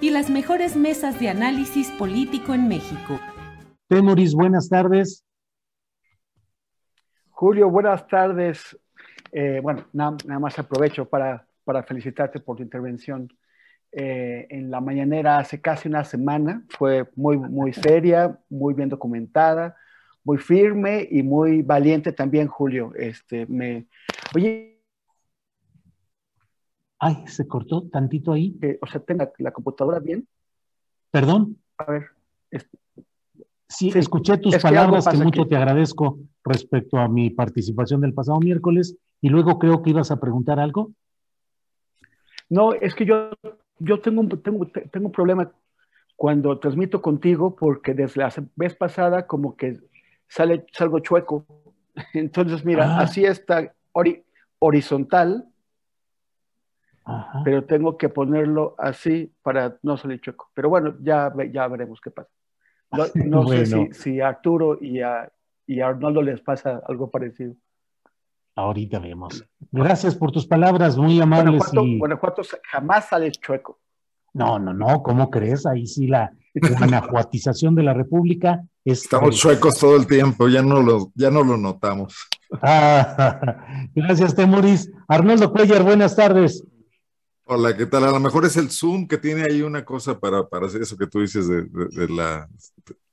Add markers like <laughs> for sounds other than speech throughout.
y las mejores mesas de análisis político en México. Temoris, buenas tardes. Julio, buenas tardes. Eh, bueno, nada, nada, más aprovecho para, para, felicitarte por tu intervención eh, en la mañanera hace casi una semana. Fue muy, muy seria, muy bien documentada, muy firme y muy valiente también, Julio. Este, me, oye, Ay, se cortó tantito ahí. Eh, o sea, tenga la computadora bien. Perdón. A ver. Este, sí, sí, escuché tus palabras que, que mucho aquí. te agradezco respecto a mi participación del pasado miércoles y luego creo que ibas a preguntar algo. No, es que yo, yo tengo, un, tengo, tengo un problema cuando transmito contigo porque desde la vez pasada como que sale, salgo chueco. <laughs> Entonces, mira, ah. así está ori, horizontal Ajá. pero tengo que ponerlo así para no salir chueco. Pero bueno, ya, ya veremos qué pasa. No, <laughs> no bueno. sé si, si, a Arturo y a, y a Arnoldo les pasa algo parecido. Ahorita vemos. Gracias por tus palabras, muy amables. Guanajuato, y... Guanajuato jamás sale chueco. No, no, no, ¿cómo crees? Ahí sí la guanajuatización de la República es... Estamos chuecos todo el tiempo, ya no lo, ya no lo notamos. Ah, <laughs> gracias, Temuris. Arnoldo Cuellar, buenas tardes. Hola, ¿qué tal? A lo mejor es el Zoom que tiene ahí una cosa para, para hacer eso que tú dices de, de, la,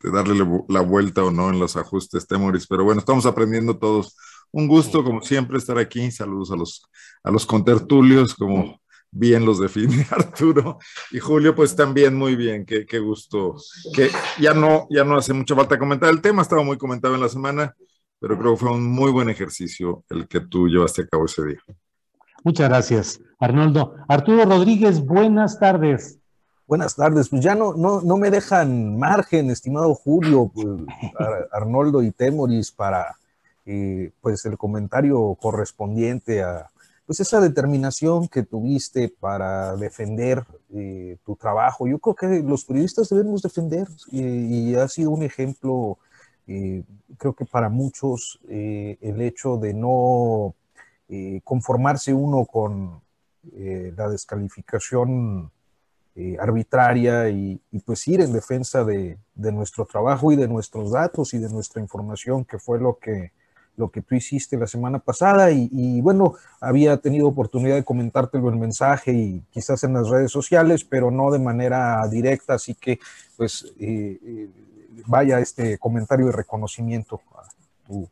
de darle la vuelta o no en los ajustes, Temoris. Pero bueno, estamos aprendiendo todos. Un gusto, como siempre, estar aquí. Saludos a los, a los contertulios, como bien los define <laughs> Arturo. Y Julio, pues también muy bien. Qué, qué gusto. Que ya no, ya no hace mucha falta comentar el tema, estaba muy comentado en la semana, pero creo que fue un muy buen ejercicio el que tú llevaste a cabo ese día. Muchas gracias, Arnoldo. Arturo Rodríguez, buenas tardes. Buenas tardes, pues ya no, no, no me dejan margen, estimado Julio, pues, Arnoldo y Temoris, para eh, pues el comentario correspondiente a pues esa determinación que tuviste para defender eh, tu trabajo. Yo creo que los periodistas debemos defender eh, y ha sido un ejemplo, creo que para muchos, el hecho de no eh, conformarse uno con eh, la descalificación eh, arbitraria y, y, pues ir en defensa de, de, nuestro trabajo y de nuestros datos y de nuestra información, que fue lo que, lo que tú hiciste la semana pasada. Y, y bueno, había tenido oportunidad de comentártelo en mensaje y quizás en las redes sociales, pero no de manera directa, así que pues vaya este comentario de reconocimiento a tu.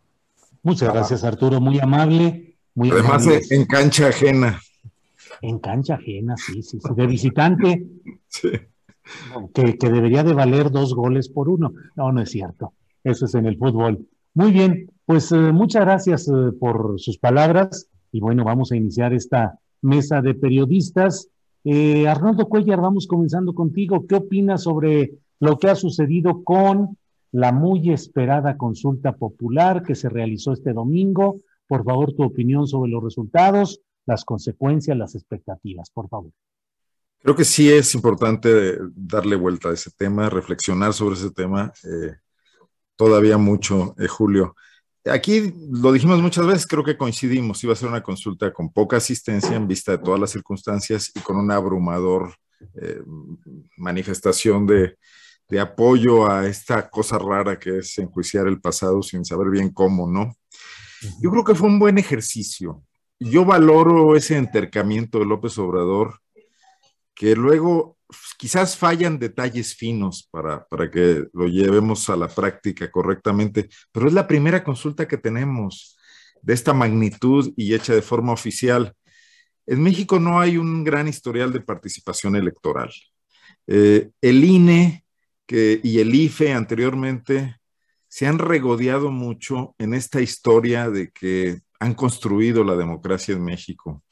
Muchas trabajo. gracias, Arturo, muy amable. Muy Además, en cancha ajena. En cancha ajena, sí, sí, sí. De visitante. <laughs> Sí. Que, que, debería de valer dos goles por uno. No, no es cierto. Eso es en el fútbol. Muy bien, pues eh, muchas gracias eh, por sus palabras. Y bueno, vamos a iniciar esta mesa de periodistas. Eh, Arnoldo Cuellar, vamos comenzando contigo. ¿Qué opinas sobre lo que ha sucedido con la muy esperada consulta popular que se realizó este domingo? Por favor, tu opinión sobre los resultados, las consecuencias, las expectativas, por favor. Creo que sí es importante darle vuelta a ese tema, reflexionar sobre ese tema. Eh, todavía mucho, eh, Julio. aquí lo dijimos muchas veces, creo que coincidimos, iba a ser una consulta con poca asistencia en vista de todas las circunstancias y con una abrumador eh, manifestación de, de, apoyo a esta cosa rara que es enjuiciar el pasado sin saber bien cómo, ¿no? Yo creo que fue un buen ejercicio. Yo valoro ese entercamiento de López Obrador, que luego quizás fallan detalles finos para, para que lo llevemos a la práctica correctamente, pero es la primera consulta que tenemos de esta magnitud y hecha de forma oficial. En México no hay un gran historial de participación electoral. Eh, el INE y el IFE anteriormente se han regodeado mucho en esta historia de que han construido la democracia en México.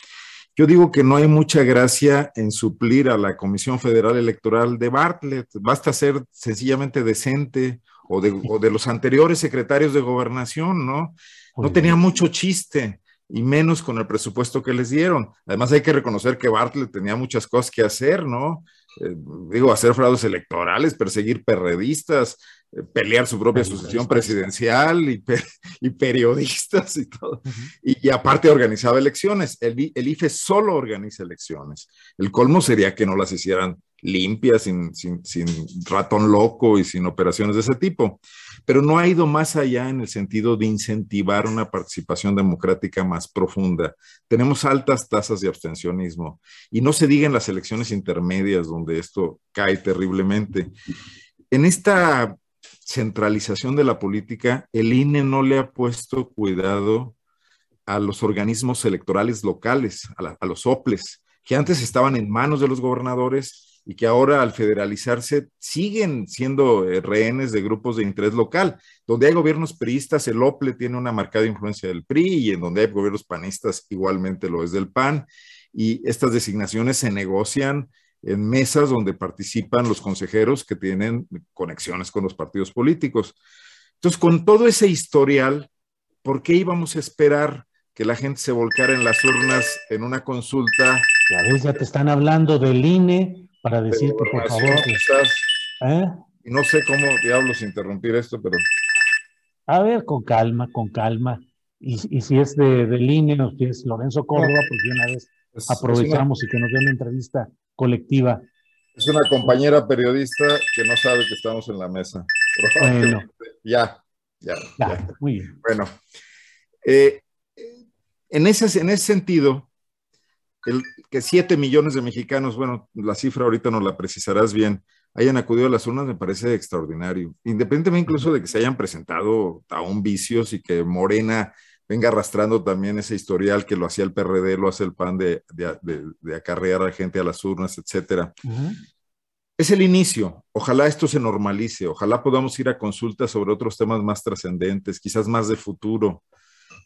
Yo digo que no hay mucha gracia en suplir a la Comisión Federal Electoral de Bartlett. Basta ser sencillamente decente o de, los anteriores secretarios de gobernación, ¿no? No tenía mucho chiste y menos con el presupuesto que les dieron. Además hay que reconocer que Bartlett tenía muchas cosas que hacer, ¿no? Eh, digo, hacer fraudes electorales, perseguir perredistas, pelear su propia sucesión presidencial y, <laughs> y, periodistas y todo. y, aparte organizaba elecciones. El, el, IFE solo organiza elecciones. El colmo sería que no las hicieran limpias, sin, sin, sin ratón loco y sin operaciones de ese tipo pero no ha ido más allá en el sentido de incentivar una participación democrática más profunda. Tenemos altas tasas de abstencionismo y no se diga en las elecciones intermedias donde esto cae terriblemente. En esta centralización de la política, el INE no le ha puesto cuidado a los organismos electorales locales, a, a los OPLES, que antes estaban en manos de los gobernadores y que ahora al federalizarse siguen siendo eh, rehenes de grupos de interés local. Donde hay gobiernos priistas, el OPLE tiene una marcada influencia del PRI y en donde hay gobiernos panistas igualmente lo es del PAN. Y estas designaciones se negocian en mesas donde participan los consejeros que tienen conexiones con los partidos políticos. Entonces, con todo ese historial, ¿por qué íbamos a esperar que la gente se volcara en las urnas en una consulta? Ya ves, ya te están hablando del INE, para decir que por favor. ¿eh? No sé cómo diablos interrumpir esto, pero. A ver, con calma, con calma. Y, si es de, de línea o si es Lorenzo Córdoba, pues de una vez aprovechamos y que nos dé una entrevista colectiva. Es una compañera periodista que no sabe que estamos en la mesa. Bueno. <laughs> Ya, ya, ya, Muy bien. Bueno, eh, en, ese, en ese sentido, el, que 7 millones de mexicanos, bueno, la cifra ahorita no la precisarás bien, hayan acudido a las urnas me parece extraordinario. Independientemente incluso de que se hayan presentado aún vicios y que Morena venga arrastrando también ese historial que lo hacía el PRD, lo hace el PAN de, de, acarrear a la gente a las urnas, etcétera. Es el inicio. Ojalá esto se normalice. Ojalá podamos ir a consultas sobre otros temas más trascendentes, quizás más de futuro.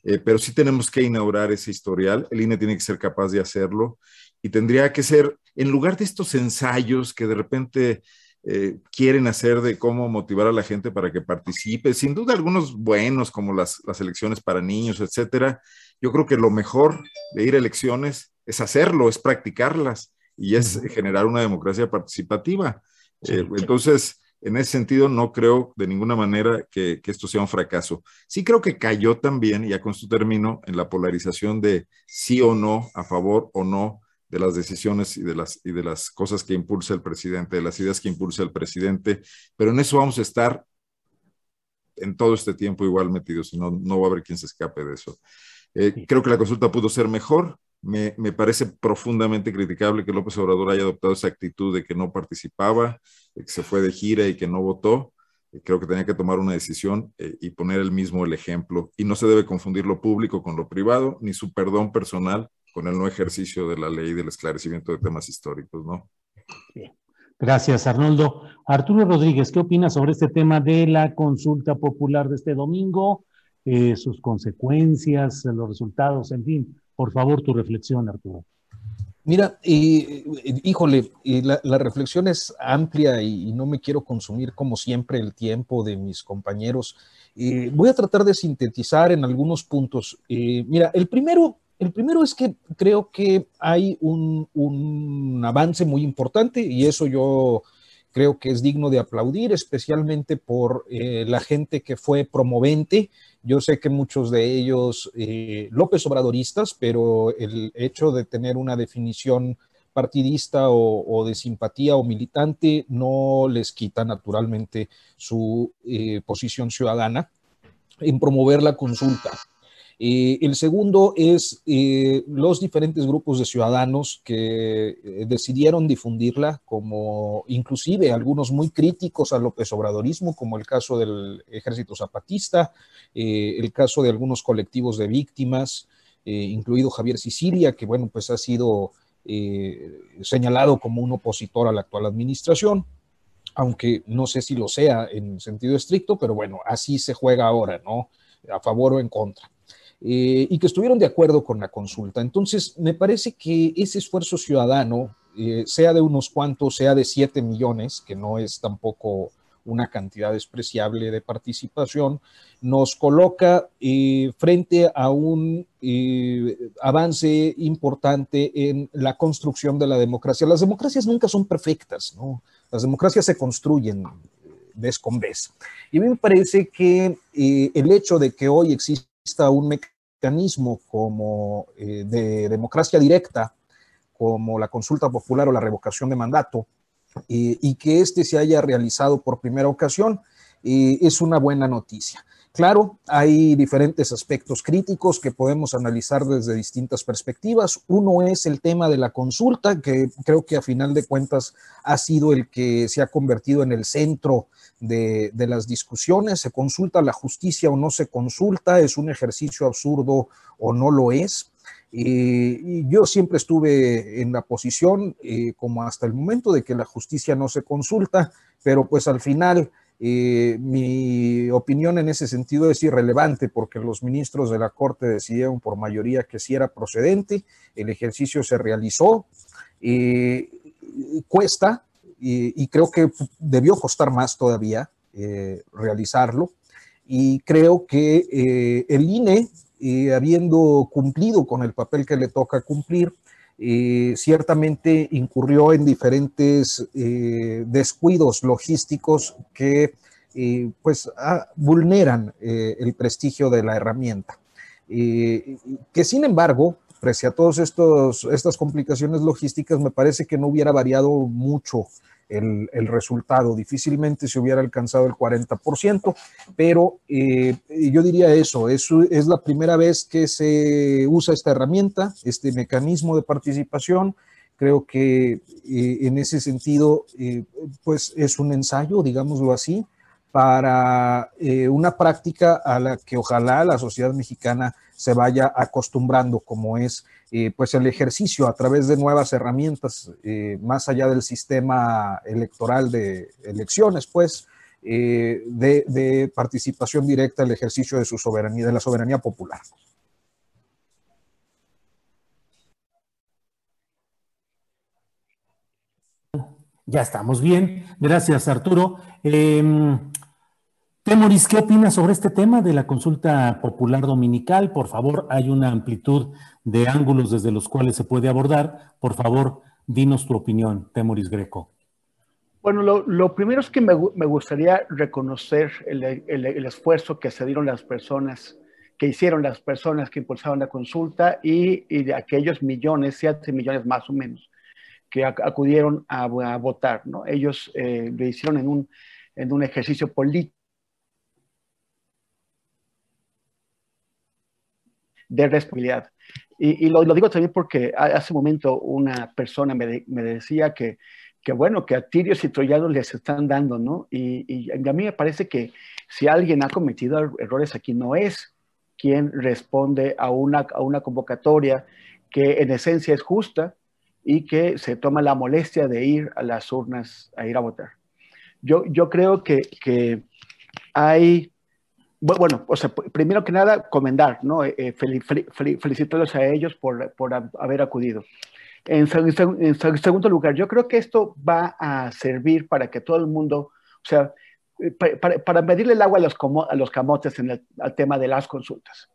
Eh, pero sí tenemos que inaugurar ese historial, el INE tiene que ser capaz de hacerlo y tendría que ser, en lugar de estos ensayos que de repente eh, quieren hacer de cómo motivar a la gente para que participe, sin duda algunos buenos como las, las elecciones para niños, etcétera, yo creo que lo mejor de ir a elecciones es hacerlo, es practicarlas y es generar una democracia participativa. Eh, entonces, en ese sentido, no creo de ninguna manera que, esto sea un fracaso. Sí creo que cayó también, ya con esto termino, en la polarización de sí o no, a favor o no de las decisiones y de las, y de las cosas que impulsa el presidente, de las ideas que impulsa el presidente, pero en eso vamos a estar en todo este tiempo igual metidos, y no, no va a haber quien se escape de eso. Eh, creo que la consulta pudo ser mejor, me, me, parece profundamente criticable que López Obrador haya adoptado esa actitud de que no participaba, que se fue de gira y que no votó. Creo que tenía que tomar una decisión eh, y poner el mismo el ejemplo. Y no se debe confundir lo público con lo privado, ni su perdón personal con el no ejercicio de la ley del esclarecimiento de temas históricos, ¿no? Gracias, Arnoldo. Arturo Rodríguez, ¿qué opinas sobre este tema de la consulta popular de este domingo? Eh, sus consecuencias, los resultados, en fin, por favor, tu reflexión, Arturo. Mira, híjole, la, reflexión es amplia y, no me quiero consumir como siempre el tiempo de mis compañeros. voy a tratar de sintetizar en algunos puntos. mira, el primero, el primero es que creo que hay un, avance muy importante y eso yo creo que es digno de aplaudir, especialmente por eh, la gente que fue promovente. Yo sé que muchos de ellos eh, López Obradoristas, pero el hecho de tener una definición partidista o, de simpatía o militante no les quita naturalmente su eh, posición ciudadana en promover la consulta. Eh, el segundo es eh, los diferentes grupos de ciudadanos que eh, decidieron difundirla, como inclusive algunos muy críticos al López Obradorismo, como el caso del Ejército Zapatista, el caso de algunos colectivos de víctimas, incluido Javier Sicilia, que bueno, pues ha sido señalado como un opositor a la actual administración aunque no sé si lo sea en sentido estricto, pero bueno, así se juega ahora, ¿no? A favor o en contra. Eh, y que estuvieron de acuerdo con la consulta. Entonces, me parece que ese esfuerzo ciudadano, eh, sea de unos cuantos, sea de 7 millones, que no es tampoco una cantidad despreciable de participación, nos coloca eh, frente a un avance importante en la construcción de la democracia. Las democracias nunca son perfectas, ¿no? Las democracias se construyen vez con vez. Y me parece que el hecho de que hoy exista un mecanismo mecanismo como eh, de democracia directa, como la consulta popular o la revocación de mandato, y que este se haya realizado por primera ocasión, es una buena noticia. Claro, hay diferentes aspectos críticos que podemos analizar desde distintas perspectivas. Uno es el tema de la consulta, que creo que a final de cuentas ha sido el que se ha convertido en el centro de, las discusiones. ¿Se consulta la justicia o no se consulta? ¿Es un ejercicio absurdo o no lo es? y yo siempre estuve en la posición, eh, como hasta el momento, de que la justicia no se consulta, pero pues al final eh, mi opinión en ese sentido es irrelevante porque los ministros de la Corte decidieron por mayoría que sí era procedente, el ejercicio se realizó, eh, cuesta y, creo que debió costar más todavía eh, realizarlo y creo que el INE, habiendo cumplido con el papel que le toca cumplir, ciertamente incurrió en diferentes eh, descuidos logísticos que eh, pues ah, vulneran eh, el prestigio de la herramienta. que sin embargo, pese a todas estas complicaciones logísticas, me parece que no hubiera variado mucho el, resultado. Difícilmente se hubiera alcanzado el 40%, pero eh, yo diría eso, es, la primera vez que se usa esta herramienta, este mecanismo de participación. Creo que eh, en ese sentido, eh, pues es un ensayo, digámoslo así, para una práctica a la que ojalá la sociedad mexicana se vaya acostumbrando, como es eh, pues el ejercicio a través de nuevas herramientas, eh, más allá del sistema electoral de elecciones, pues, eh, de, participación directa el ejercicio de su soberanía, de la soberanía popular. Ya estamos bien. Gracias, Arturo. Em, Temoris, ¿qué opinas sobre este tema de la consulta popular dominical? Por favor, hay una amplitud de ángulos desde los cuales se puede abordar. Por favor, dinos tu opinión, Temoris Greco. Bueno, lo, primero es que me, gustaría reconocer el, esfuerzo que se dieron las personas, que hicieron las personas que impulsaron la consulta y, de aquellos millones, siete millones más o menos, que acudieron a, votar. ¿no? Ellos eh, lo hicieron en un ejercicio político de responsabilidad. Y, lo, digo también porque hace un momento una persona me, decía que, que, bueno, que a tirios y troyanos les están dando, ¿no? Y, a mí me parece que si alguien ha cometido er, errores aquí, no es quien responde a una, a una convocatoria que en esencia es justa y que se toma la molestia de ir a las urnas a ir a votar. Yo, yo creo que, que hay bueno, o sea, primero que nada, comendar, ¿no? Eh, eh felicitarlos a ellos por, por haber acudido. En, segundo lugar, yo creo que esto va a servir para que todo el mundo, o sea, eh, para, medirle el agua a los, a los camotes en el al tema de las consultas.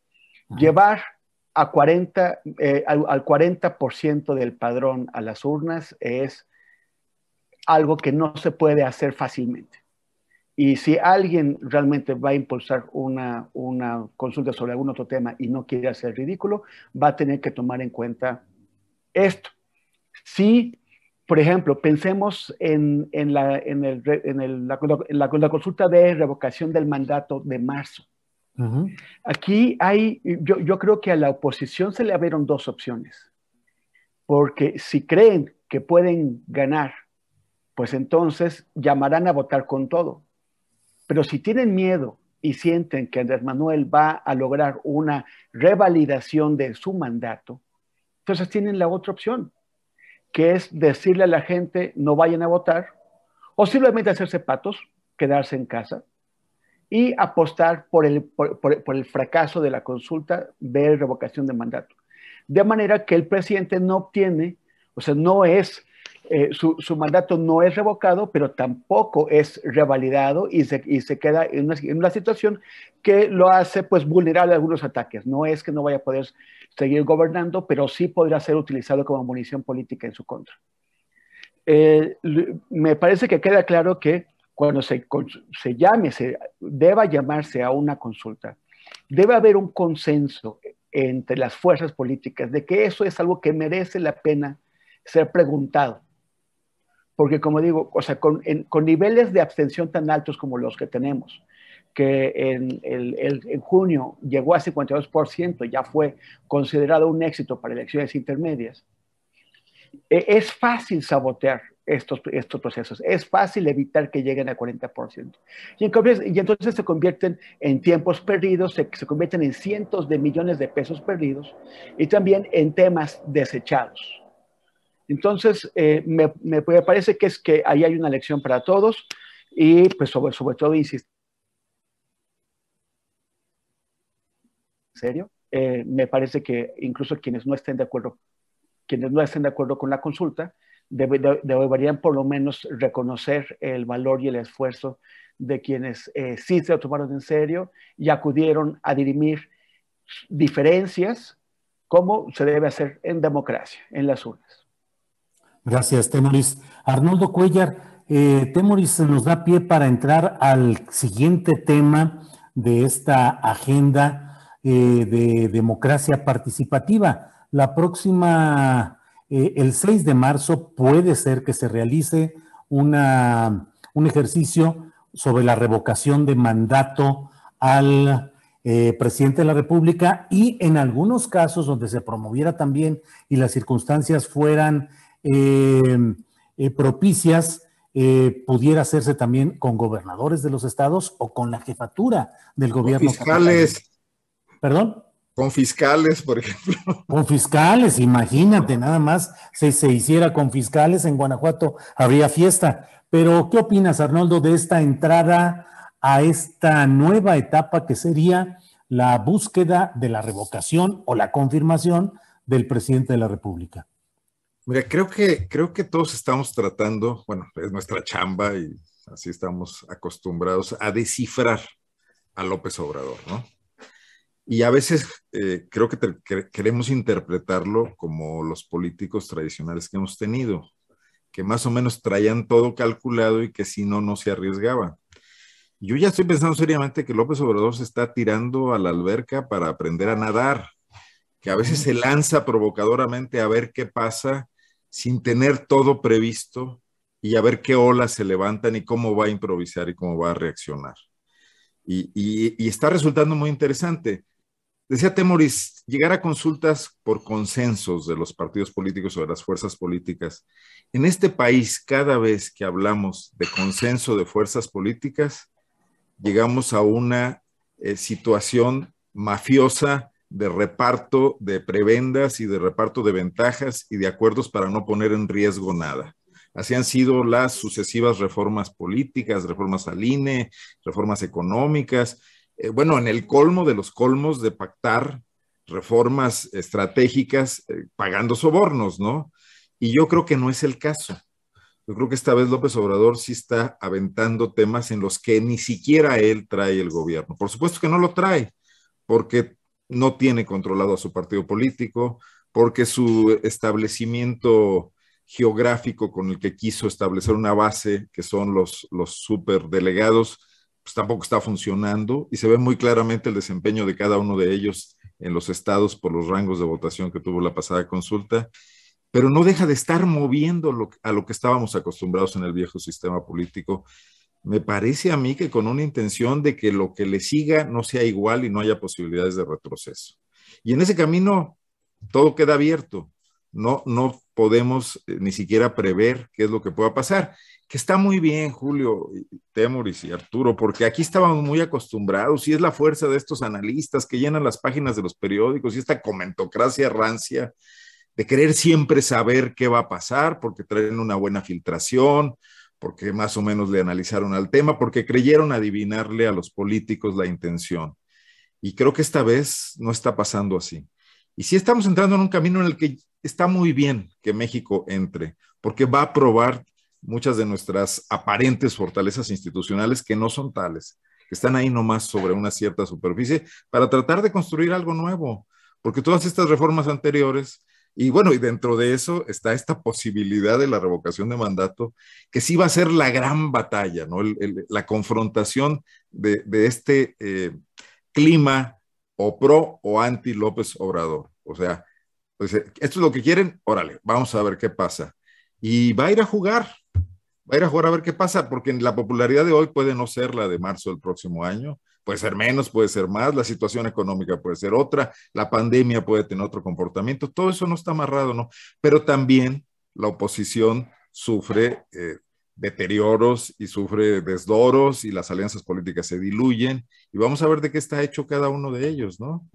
Llevar a 40, eh, al, al 40% del padrón a las urnas es algo que no se puede hacer fácilmente. Y si alguien realmente va a impulsar una, una consulta sobre algún otro tema y no quiere hacer ridículo, va a tener que tomar en cuenta esto. Si, por ejemplo, pensemos en, en, la, en, el, en, el, la, la, consulta de revocación del mandato de marzo. Aquí hay, yo, yo creo que a la oposición se le abrieron dos opciones, porque si creen que pueden ganar, pues entonces llamarán a votar con todo pero si tienen miedo y sienten que Andrés Manuel va a lograr una revalidación de su mandato, entonces tienen la otra opción, que es decirle a la gente no vayan a votar o simplemente hacerse patos, quedarse en casa y apostar por el, por, el fracaso de la consulta de revocación de mandato. De manera que el presidente no obtiene, o sea, no es eh, su, mandato no es revocado, pero tampoco es revalidado y se, queda en una, situación que lo hace pues vulnerable a algunos ataques. No es que no vaya a poder seguir gobernando, pero sí podrá ser utilizado como munición política en su contra. Eh, me parece que queda claro que cuando se, se llame, se deba llamarse a una consulta, debe haber un consenso entre las fuerzas políticas de que eso es algo que merece la pena ser preguntado porque como digo, o sea, con, niveles de abstención tan altos como los que tenemos, que en, en junio llegó a 52%, ya fue considerado un éxito para elecciones intermedias, e, es fácil sabotear estos, estos procesos, es fácil evitar que lleguen al 40%. Y, y, entonces se convierten en tiempos perdidos, se, se convierten en cientos de millones de pesos perdidos y también en temas desechados. Entonces, eh, me, parece que es que ahí hay una lección para todos y pues sobre, sobre todo, insisto, ¿en serio? Eh, me parece que incluso quienes no estén de acuerdo, quienes no estén de acuerdo con la consulta, deberían por lo menos reconocer el valor y el esfuerzo de quienes eh, sí se lo tomaron en serio y acudieron a dirimir diferencias como se debe hacer en democracia, en las urnas. Gracias, Temoris. Arnoldo Cuellar, eh, Temoris nos da pie para entrar al siguiente tema de esta agenda eh, de democracia participativa. La próxima, eh, el 6 de marzo, puede ser que se realice una, un ejercicio sobre la revocación de mandato al presidente de la República y en algunos casos donde se promoviera también y las circunstancias fueran eh, eh, propicias eh, pudiera hacerse también con gobernadores de los estados o con la jefatura del gobierno. Con fiscales. ¿Perdón? Con fiscales, por ejemplo. Con fiscales, imagínate, nada más si se hiciera con fiscales en Guanajuato habría fiesta. Pero, ¿qué opinas, Arnoldo, de esta entrada a esta nueva etapa que sería la búsqueda de la revocación o la confirmación del presidente de la República? Mira, creo que, creo que todos estamos tratando, bueno, es nuestra chamba y así estamos acostumbrados a descifrar a López Obrador, ¿no? Y a veces eh, creo que, queremos interpretarlo como los políticos tradicionales que hemos tenido, que más o menos traían todo calculado y que si no, no se arriesgaban. Yo ya estoy pensando seriamente que López Obrador se está tirando a la alberca para aprender a nadar, que a veces se lanza provocadoramente a ver qué pasa sin tener todo previsto y a ver qué olas se levantan y cómo va a improvisar y cómo va a reaccionar. Y, está resultando muy interesante. Decía Temoris, llegar a consultas por consensos de los partidos políticos o de las fuerzas políticas. En este país, cada vez que hablamos de consenso de fuerzas políticas, llegamos a una eh, situación mafiosa de reparto de prebendas y de reparto de ventajas y de acuerdos para no poner en riesgo nada. Así han sido las sucesivas reformas políticas, reformas al INE, reformas económicas, eh, bueno, en el colmo de los colmos de pactar reformas estratégicas eh, pagando sobornos, ¿no? Y yo creo que no es el caso. Yo creo que esta vez López Obrador sí está aventando temas en los que ni siquiera él trae el gobierno. Por supuesto que no lo trae, porque no tiene controlado a su partido político, porque su establecimiento geográfico con el que quiso establecer una base, que son los, los superdelegados, pues tampoco está funcionando y se ve muy claramente el desempeño de cada uno de ellos en los estados por los rangos de votación que tuvo la pasada consulta, pero no deja de estar moviendo a lo que estábamos acostumbrados en el viejo sistema político. Me parece a mí que con una intención de que lo que le siga no sea igual y no haya posibilidades de retroceso. Y en ese camino todo queda abierto. No, no podemos eh, ni siquiera prever qué es lo que pueda pasar. Que está muy bien, Julio, Temoris y Arturo, porque aquí estábamos muy acostumbrados y es la fuerza de estos analistas que llenan las páginas de los periódicos y esta comentocracia rancia de querer siempre saber qué va a pasar, porque traen una buena filtración, porque más o menos le analizaron al tema, porque creyeron adivinarle a los políticos la intención. Y creo que esta vez no está pasando así. Y sí estamos entrando en un camino en el que está muy bien que México entre, porque va a probar muchas de nuestras aparentes fortalezas institucionales que no son tales, que están ahí nomás sobre una cierta superficie para tratar de construir algo nuevo, porque todas estas reformas anteriores, y bueno, y dentro de eso está esta posibilidad de la revocación de mandato, que sí va a ser la gran batalla, ¿no? la confrontación de, este eh, clima o pro o anti López Obrador. O sea, pues, eh, esto es lo que quieren, órale, vamos a ver qué pasa. Y va a ir a jugar, va a ir a jugar a ver qué pasa, porque la popularidad de hoy puede no ser la de marzo del próximo año, puede ser menos, puede ser más, la situación económica puede ser otra, la pandemia puede tener otro comportamiento, todo eso no está amarrado, ¿no? Pero también la oposición sufre eh, deterioros y sufre desdoros y las alianzas políticas se diluyen y vamos a ver de qué está hecho cada uno de ellos, ¿no?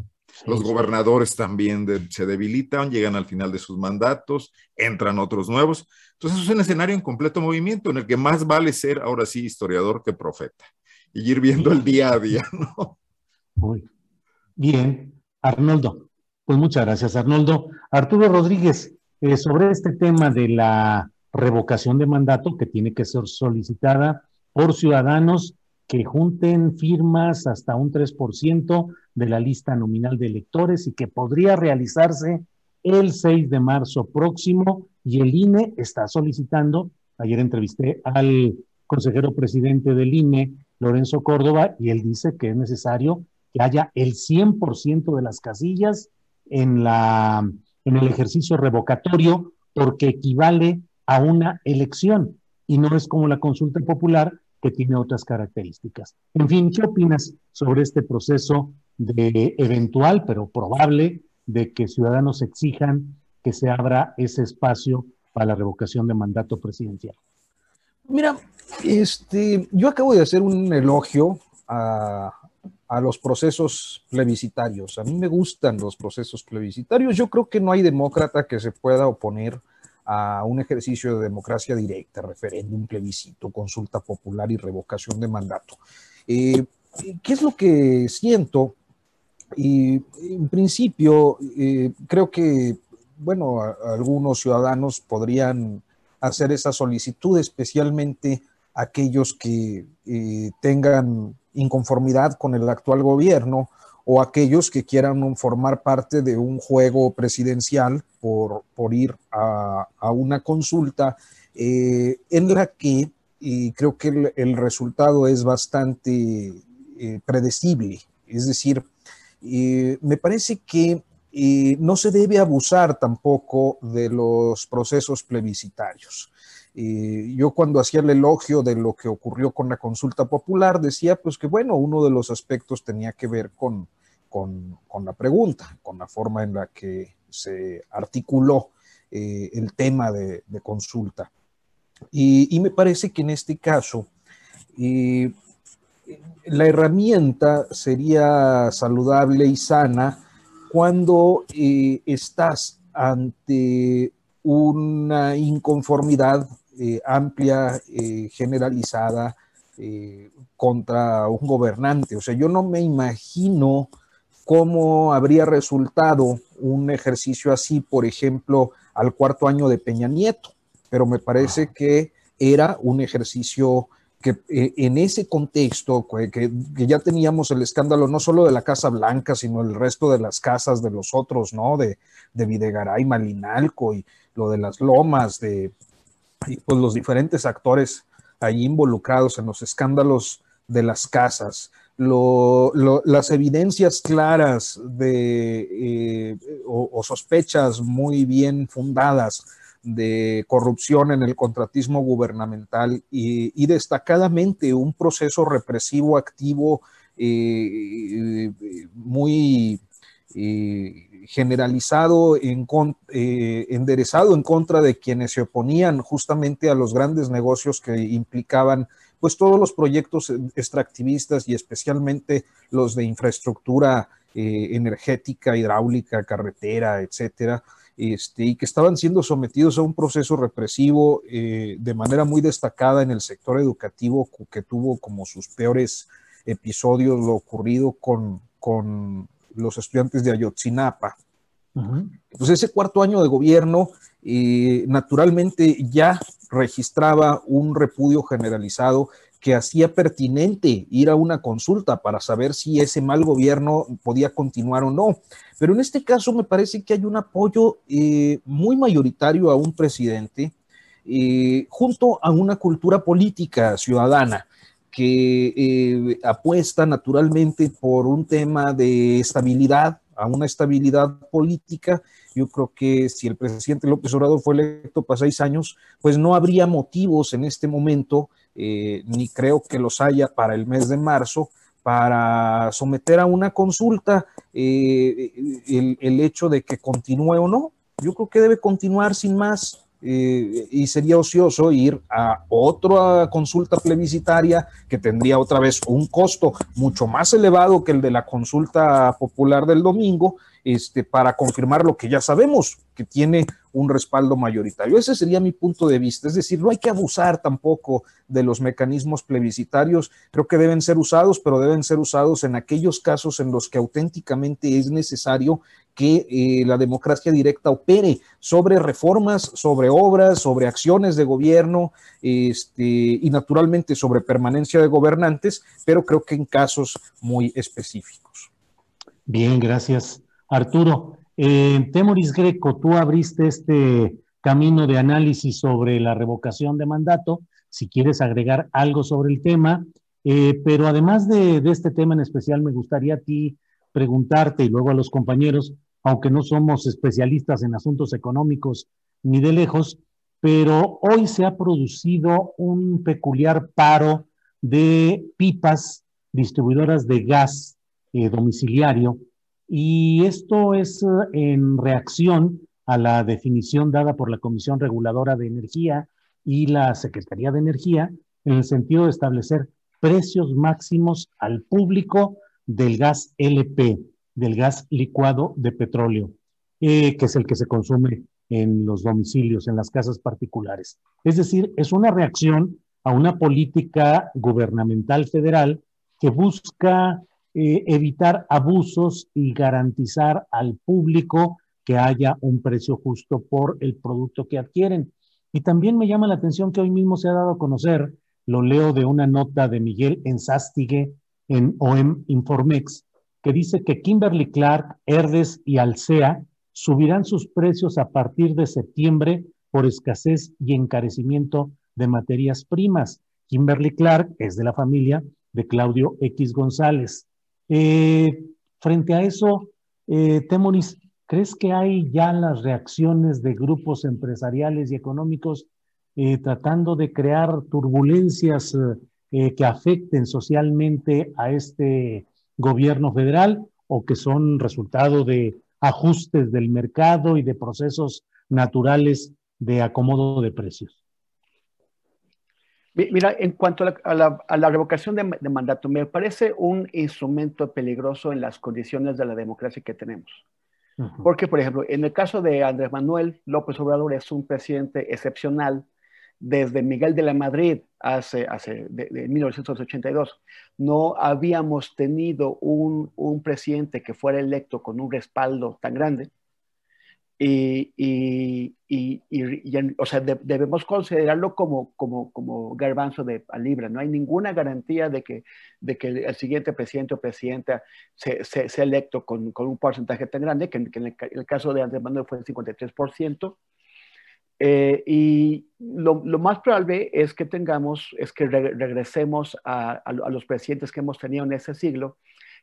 Los gobernadores también se debilitan, llegan al final de sus mandatos, entran otros nuevos. Entonces es un escenario en completo movimiento en el que más vale ser ahora sí historiador que profeta y ir viendo el día a día, ¿no? Muy bien. Arnoldo, pues muchas gracias, Arnoldo. Arturo Rodríguez, eh, sobre este tema de la revocación de mandato que tiene que ser solicitada por ciudadanos que junten firmas hasta un 3% de la lista nominal de electores y que podría realizarse el 6 de marzo próximo y el INE está solicitando, ayer entrevisté al consejero presidente del INE, Lorenzo Córdoba, y él dice que es necesario que haya el 100% de las casillas en, la, en el ejercicio revocatorio porque equivale a una elección y no es como la consulta popular que tiene otras características. En fin, ¿qué opinas sobre este proceso de eventual, pero probable, de que ciudadanos exijan que se abra ese espacio para la revocación de mandato presidencial? Mira, este, yo acabo de hacer un elogio a, los procesos plebiscitarios. A mí me gustan los procesos plebiscitarios. Yo creo que no hay demócrata que se pueda oponer a un ejercicio de democracia directa, referéndum, plebiscito, consulta popular y revocación de mandato. Eh, ¿Qué es lo que siento? Y en principio, eh, creo que, bueno, algunos ciudadanos podrían hacer esa solicitud, especialmente aquellos que eh, tengan inconformidad con el actual gobierno o aquellos que quieran formar parte de un juego presidencial por, por ir a, a, una consulta eh, en la que creo que el, el, resultado es bastante eh, predecible. Es decir, me parece que no se debe abusar tampoco de los procesos plebiscitarios. yo cuando hacía el elogio de lo que ocurrió con la consulta popular, decía pues que bueno, uno de los aspectos tenía que ver con, con, la pregunta, con la forma en la que se articuló eh, el tema de, de consulta. Y, y, me parece que en este caso eh, la herramienta sería saludable y sana cuando eh, estás ante una inconformidad eh, amplia, eh, generalizada contra un gobernante. O sea, yo no me imagino cómo habría resultado un ejercicio así, por ejemplo, al cuarto año de Peña Nieto, pero me parece que era un ejercicio que eh, en ese contexto, que, ya teníamos el escándalo no solo de la Casa Blanca, sino el resto de las casas de los otros, ¿no? De, de Videgaray, Malinalco y lo de las lomas, de pues, los diferentes actores ahí involucrados en los escándalos de las casas, las evidencias claras de, eh, o, sospechas muy bien fundadas de corrupción en el contratismo gubernamental y, destacadamente un proceso represivo activo eh, muy eh, generalizado, en, enderezado en contra de quienes se oponían justamente a los grandes negocios que implicaban pues todos los proyectos extractivistas y especialmente los de infraestructura eh, energética, hidráulica, carretera, etcétera, este, y que estaban siendo sometidos a un proceso represivo eh, de manera muy destacada en el sector educativo, que tuvo como sus peores episodios lo ocurrido con, con los estudiantes de Ayotzinapa. Pues ese cuarto año de gobierno, eh, naturalmente ya registraba un repudio generalizado que hacía pertinente ir a una consulta para saber si ese mal gobierno podía continuar o no. Pero en este caso me parece que hay un apoyo eh, muy mayoritario a un presidente eh, junto a una cultura política ciudadana que eh, apuesta naturalmente por un tema de estabilidad, a una estabilidad política. Yo creo que si el presidente López Obrador fue electo para seis años, pues no habría motivos en este momento, eh, ni creo que los haya para el mes de marzo, para someter a una consulta eh, el, hecho de que continúe o no. Yo creo que debe continuar sin más. Eh, y sería ocioso ir a otra consulta plebiscitaria que tendría otra vez un costo mucho más elevado que el de la consulta popular del domingo, este, para confirmar lo que ya sabemos, que tiene un respaldo mayoritario. Ese sería mi punto de vista. Es decir, no hay que abusar tampoco de los mecanismos plebiscitarios. Creo que deben ser usados, pero deben ser usados en aquellos casos en los que auténticamente es necesario que eh, la democracia directa opere sobre reformas, sobre obras, sobre acciones de gobierno este, y naturalmente sobre permanencia de gobernantes, pero creo que en casos muy específicos. Bien, gracias. Arturo, eh, Temoris Greco, tú abriste este camino de análisis sobre la revocación de mandato, si quieres agregar algo sobre el tema, eh, pero además de, este tema en especial, me gustaría a ti preguntarte y luego a los compañeros, aunque no somos especialistas en asuntos económicos ni de lejos, pero hoy se ha producido un peculiar paro de pipas distribuidoras de gas eh, domiciliario y esto es eh, en reacción a la definición dada por la Comisión Reguladora de Energía y la Secretaría de Energía en el sentido de establecer precios máximos al público del gas LP, del gas licuado de petróleo, eh, que es el que se consume en los domicilios, en las casas particulares. Es decir, es una reacción a una política gubernamental federal que busca eh, evitar abusos y garantizar al público que haya un precio justo por el producto que adquieren. Y también me llama la atención que hoy mismo se ha dado a conocer, lo leo de una nota de Miguel Enzástigue en OEM Informex, que dice que Kimberly Clark, Herdes y Alsea subirán sus precios a partir de septiembre por escasez y encarecimiento de materias primas. Kimberly Clark es de la familia de Claudio X González. Eh, frente a eso, eh, ¿crees que hay ya las reacciones de grupos empresariales y económicos eh, tratando de crear turbulencias eh, que afecten socialmente a este gobierno federal o que son resultado de ajustes del mercado y de procesos naturales de acomodo de precios? Mira, en cuanto a la, revocación de, mandato, me parece un instrumento peligroso en las condiciones de la democracia que tenemos. Porque, por ejemplo, en el caso de Andrés Manuel López Obrador es un presidente excepcional desde Miguel de la Madrid hace, hace de, 1982. No habíamos tenido un, un presidente que fuera electo con un respaldo tan grande y, y, y, o sea, debemos considerarlo como, como, como garbanzo de a libra. No hay ninguna garantía de que, de que el siguiente presidente o presidenta sea se, se electo con, con, un porcentaje tan grande, que, en el, caso de Andrés Manuel fue el 53%. Eh, y lo, más probable es que tengamos, es que regresemos a, los presidentes que hemos tenido en ese siglo,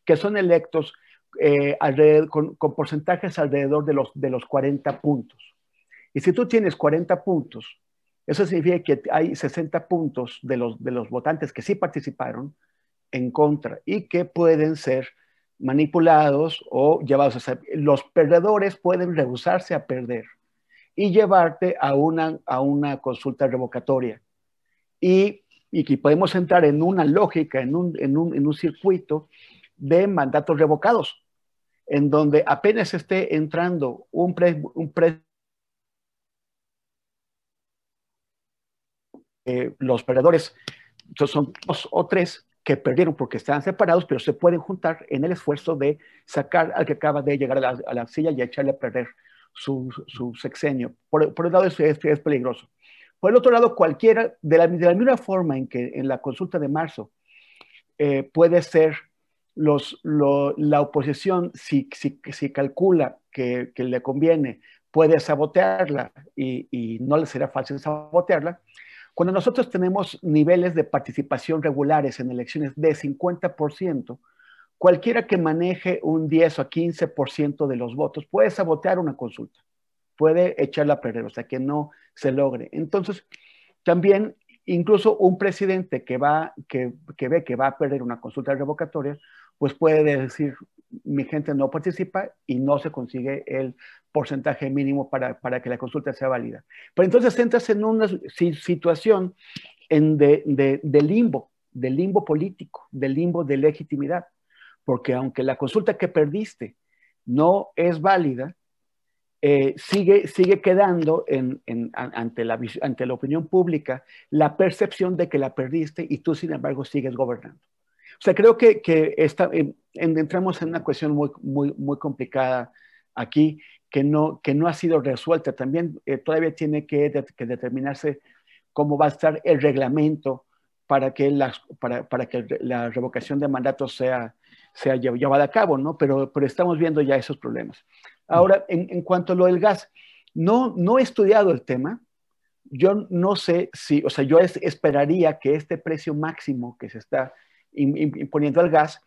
que son electos eh, con, porcentajes alrededor de los, de los 40 puntos. Y si tú tienes 40 puntos, eso significa que hay 60 puntos de los, de los votantes que sí participaron en contra y que pueden ser manipulados o llevados a Los perdedores pueden rehusarse a perder y llevarte a una, a una consulta revocatoria. Y, y que podemos entrar en una lógica, en un, en un, en un circuito de mandatos revocados, en donde apenas esté entrando un, pre, un eh, los perdedores son dos o tres que perdieron porque estaban separados, pero se pueden juntar en el esfuerzo de sacar al que acaba de llegar a la, silla y echarle a perder su, su sexenio. Por, por, el lado eso es, es, peligroso. Por el otro lado, cualquiera, de la, de la misma forma en que en la consulta de marzo eh, puede ser los, la oposición, si, si, si calcula que, que, le conviene, puede sabotearla y, y no le será fácil sabotearla, cuando nosotros tenemos niveles de participación regulares en elecciones de 50%, cualquiera que maneje un 10 o 15% de los votos puede sabotear una consulta, puede echarla a perder, o sea, que no se logre. Entonces, también incluso un presidente que, va, que, que ve que va a perder una consulta revocatoria, pues puede decir, mi gente no participa y no se consigue el porcentaje mínimo para, para, que la consulta sea válida. Pero entonces entras en una situación en de, limbo, de limbo político, de limbo de legitimidad, porque aunque la consulta que perdiste no es válida, eh, sigue, sigue quedando ante, la, ante la opinión pública la percepción de que la perdiste y tú, sin embargo, sigues gobernando. O sea, creo que, que entramos en una cuestión muy, muy, muy complicada aquí que no, que no ha sido resuelta. También eh, todavía tiene que, determinarse cómo va a estar el reglamento para que, la, para, para que la revocación de mandatos sea, sea llevada a cabo, ¿no? Pero, pero estamos viendo ya esos problemas. Ahora, en, en, cuanto a lo del gas, no, no he estudiado el tema. Yo no sé si, o sea, yo esperaría que este precio máximo que se está imponiendo al gas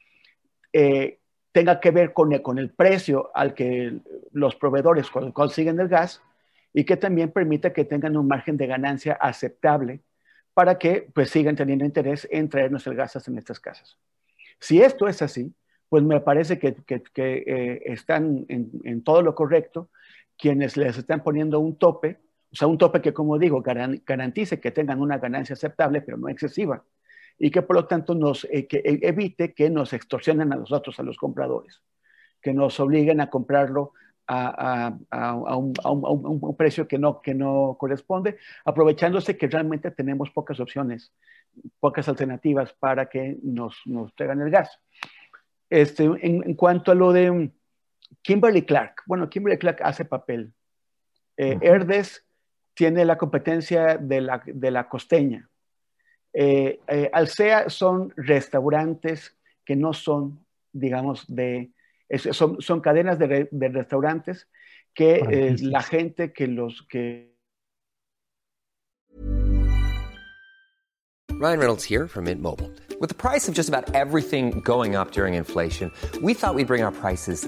eh, tenga que ver con el, con el precio al que los proveedores consiguen el gas y que también permita que tengan un margen de ganancia aceptable para que pues sigan teniendo interés en traernos el gas en estas casas. Si esto es así, pues me parece que, que, eh, están en, en, todo lo correcto quienes les están poniendo un tope, o sea, un tope que, como digo, garantice que tengan una ganancia aceptable, pero no excesiva y que por lo tanto nos eh, que e, evite que nos extorsionen a nosotros, a los compradores, que nos obliguen a comprarlo a, a, a, un, un, precio que no, que no corresponde, aprovechándose que realmente tenemos pocas opciones, pocas alternativas para que nos, nos traigan el gas. Este, en, en, cuanto a lo de Kimberly Clark, bueno, Kimberly Clark hace papel. Eh, Herdes tiene la competencia de la, de la costeña. Eh, eh, Alsea son restaurantes que no son, digamos, de, son, son cadenas de, de restaurantes que eh, la gente que los que... Ryan Reynolds here from Mint Mobile. With the price of just about everything going up during inflation, we thought we'd bring our prices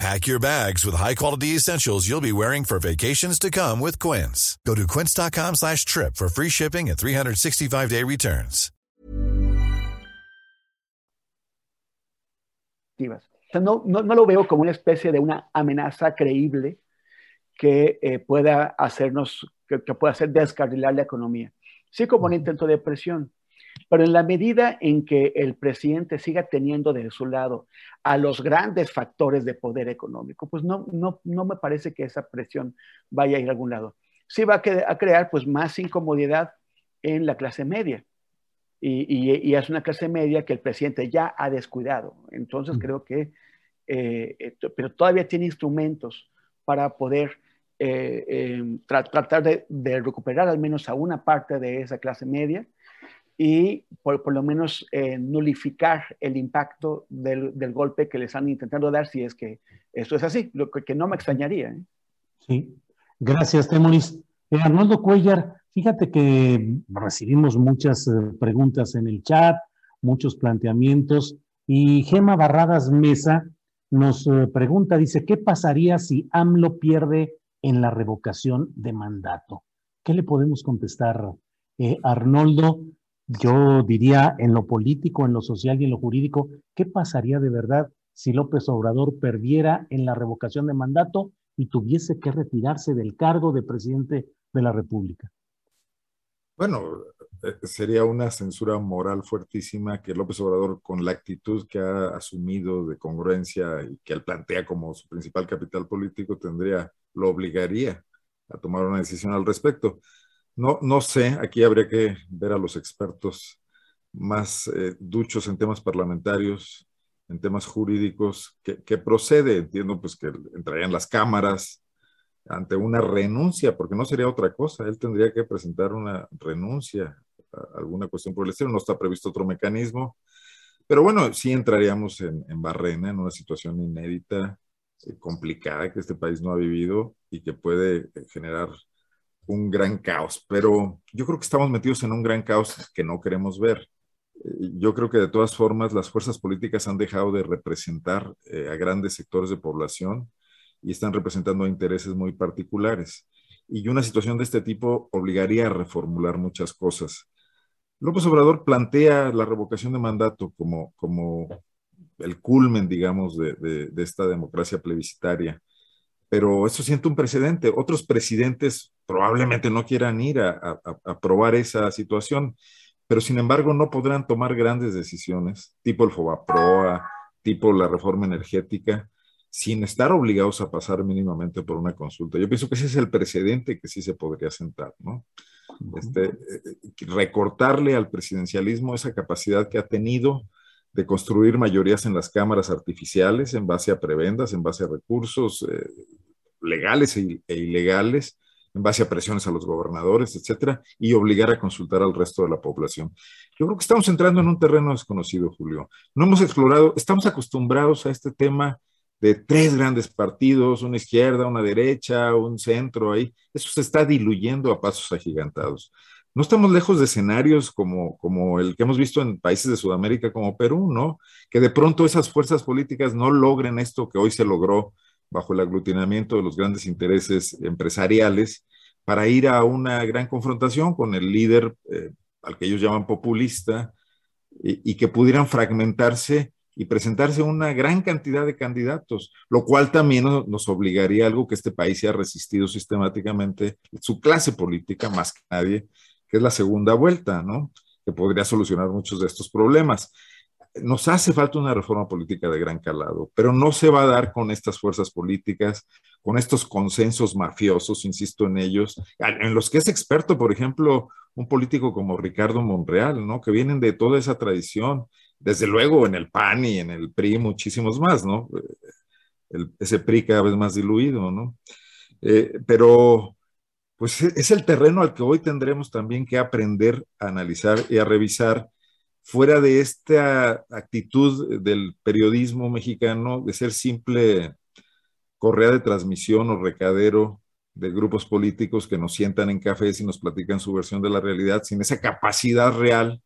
Pack your bags with high-quality essentials you'll be wearing for vacations to come with Quince. Go to quince.com slash trip for free shipping and 365-day returns. No, no, no lo veo como una especie de una amenaza creíble que eh, pueda hacernos que, que puede hacer descarrilar la economía. Sí como un intento de presión, pero en la medida en que el presidente siga teniendo de su lado a los grandes factores de poder económico, pues no, no, no me parece que esa presión vaya a ir a algún lado. Sí va a, crear pues más incomodidad en la clase media. Y, y, es una clase media que el presidente ya ha descuidado. Entonces creo que, eh, pero todavía tiene instrumentos para poder eh, eh, tratar de, de, recuperar al menos a una parte de esa clase media y por, por lo menos eh, nulificar el impacto del, del, golpe que les están intentando dar, si es que eso es así, lo que, que no me extrañaría. ¿eh? Sí, gracias, Temoris. Eh, Arnoldo Cuellar, fíjate que recibimos muchas eh, preguntas en el chat, muchos planteamientos, y Gema Barradas Mesa nos eh, pregunta, dice, ¿qué pasaría si AMLO pierde en la revocación de mandato? ¿Qué le podemos contestar, Arnoldo? Yo diría en lo político, en lo social y en lo jurídico, ¿qué pasaría de verdad si López Obrador perdiera en la revocación de mandato y tuviese que retirarse del cargo de presidente de la República? Bueno, eh, sería una censura moral fuertísima que López Obrador, con la actitud que ha asumido de congruencia y que él plantea como su principal capital político, tendría, lo obligaría a tomar una decisión al respecto. No, no sé, aquí habría que ver a los expertos más eh, duchos en temas parlamentarios, en temas jurídicos, que, procede, entiendo pues que entrarían las cámaras ante una renuncia, porque no sería otra cosa, él tendría que presentar una renuncia a alguna cuestión por el estilo, no está previsto otro mecanismo, pero bueno, sí entraríamos en, en Barrena, en una situación inédita, eh, complicada que este país no ha vivido y que puede eh, generar un gran caos, pero yo creo que estamos metidos en un gran caos que no queremos ver. Eh, yo creo que de todas formas las fuerzas políticas han dejado de representar eh, a grandes sectores de población y están representando intereses muy particulares. Y una situación de este tipo obligaría a reformular muchas cosas. López Obrador plantea la revocación de mandato como, como el culmen, digamos, de, de esta democracia plebiscitaria pero eso siente un precedente. Otros presidentes probablemente no quieran ir a, a, probar esa situación, pero sin embargo no podrán tomar grandes decisiones, tipo el FOBAPROA, tipo la reforma energética, sin estar obligados a pasar mínimamente por una consulta. Yo pienso que ese es el precedente que sí se podría sentar, ¿no? Este, eh, recortarle al presidencialismo esa capacidad que ha tenido de construir mayorías en las cámaras artificiales en base a prebendas, en base a recursos eh, legales e, e, ilegales, en base a presiones a los gobernadores, etcétera, y obligar a consultar al resto de la población. Yo creo que estamos entrando en un terreno desconocido, Julio. No hemos explorado, estamos acostumbrados a este tema de tres grandes partidos, una izquierda, una derecha, un centro ahí. Eso se está diluyendo a pasos agigantados no estamos lejos de escenarios como, como el que hemos visto en países de Sudamérica como Perú, ¿no? Que de pronto esas fuerzas políticas no logren esto que hoy se logró bajo el aglutinamiento de los grandes intereses empresariales para ir a una gran confrontación con el líder eh, al que ellos llaman populista y, que pudieran fragmentarse y presentarse una gran cantidad de candidatos, lo cual también nos obligaría a algo que este país se ha resistido sistemáticamente, su clase política más que nadie, que es la segunda vuelta, ¿no? Que podría solucionar muchos de estos problemas. Nos hace falta una reforma política de gran calado, pero no se va a dar con estas fuerzas políticas, con estos consensos mafiosos, insisto en ellos, en los que es experto, por ejemplo, un político como Ricardo Monreal, ¿no? Que vienen de toda esa tradición, desde luego en el PAN y en el PRI, muchísimos más, ¿no? ese PRI cada vez más diluido, ¿no? Eh, pero pues e, es el terreno al que hoy tendremos también que aprender a analizar y a revisar fuera de esta actitud del periodismo mexicano de ser simple correa de transmisión o recadero de grupos políticos que nos sientan en cafés y nos platican su versión de la realidad, sin esa capacidad real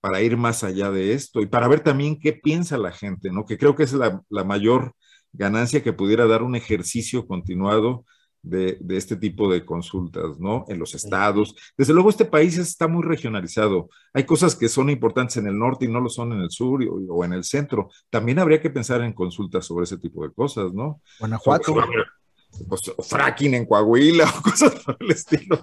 para ir más allá de esto y para ver también qué piensa la gente, ¿no? Que creo que es la, la mayor ganancia que pudiera dar un ejercicio continuado de, este tipo de consultas, ¿no? En los estados. Desde luego, este país está muy regionalizado. Hay cosas que son importantes en el norte y no lo son en el sur o, en el centro. También habría que pensar en consultas sobre ese tipo de cosas, ¿no? Guanajuato. pues, fracking en Coahuila <laughs> o cosas por el estilo.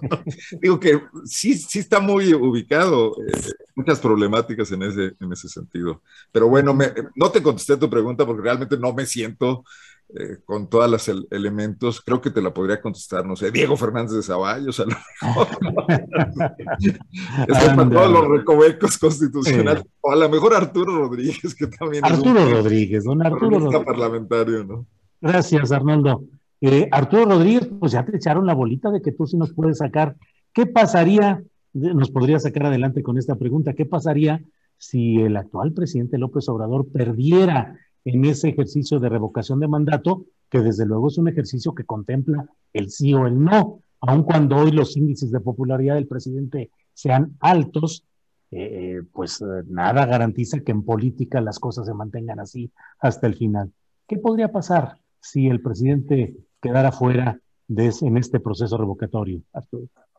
Digo que sí, sí está muy ubicado, eh, muchas problemáticas en ese, en ese sentido. Pero bueno, me, no te contesté tu pregunta porque realmente no me siento eh, con todos los elementos, creo que te la podría contestar, no sé, Diego Fernández de Zavallos, a lo mejor. <laughs> es para todos los recovecos constitucionales, o a lo mejor Arturo Rodríguez, que también Arturo es un Rodríguez, don Arturo Rodríguez. parlamentario, ¿no? Gracias, Arnoldo. Eh, Arturo Rodríguez, pues ya te echaron la bolita de que tú sí nos puedes sacar. ¿Qué pasaría? Nos podría sacar adelante con esta pregunta. ¿Qué pasaría si el actual presidente López Obrador perdiera en ese ejercicio de revocación de mandato, que desde luego es un ejercicio que contempla el sí o el no, aun cuando hoy los índices de popularidad del presidente sean altos, eh, pues eh, nada garantiza que en política las cosas se mantengan así hasta el final. ¿Qué podría pasar si el presidente quedara fuera de en este proceso revocatorio?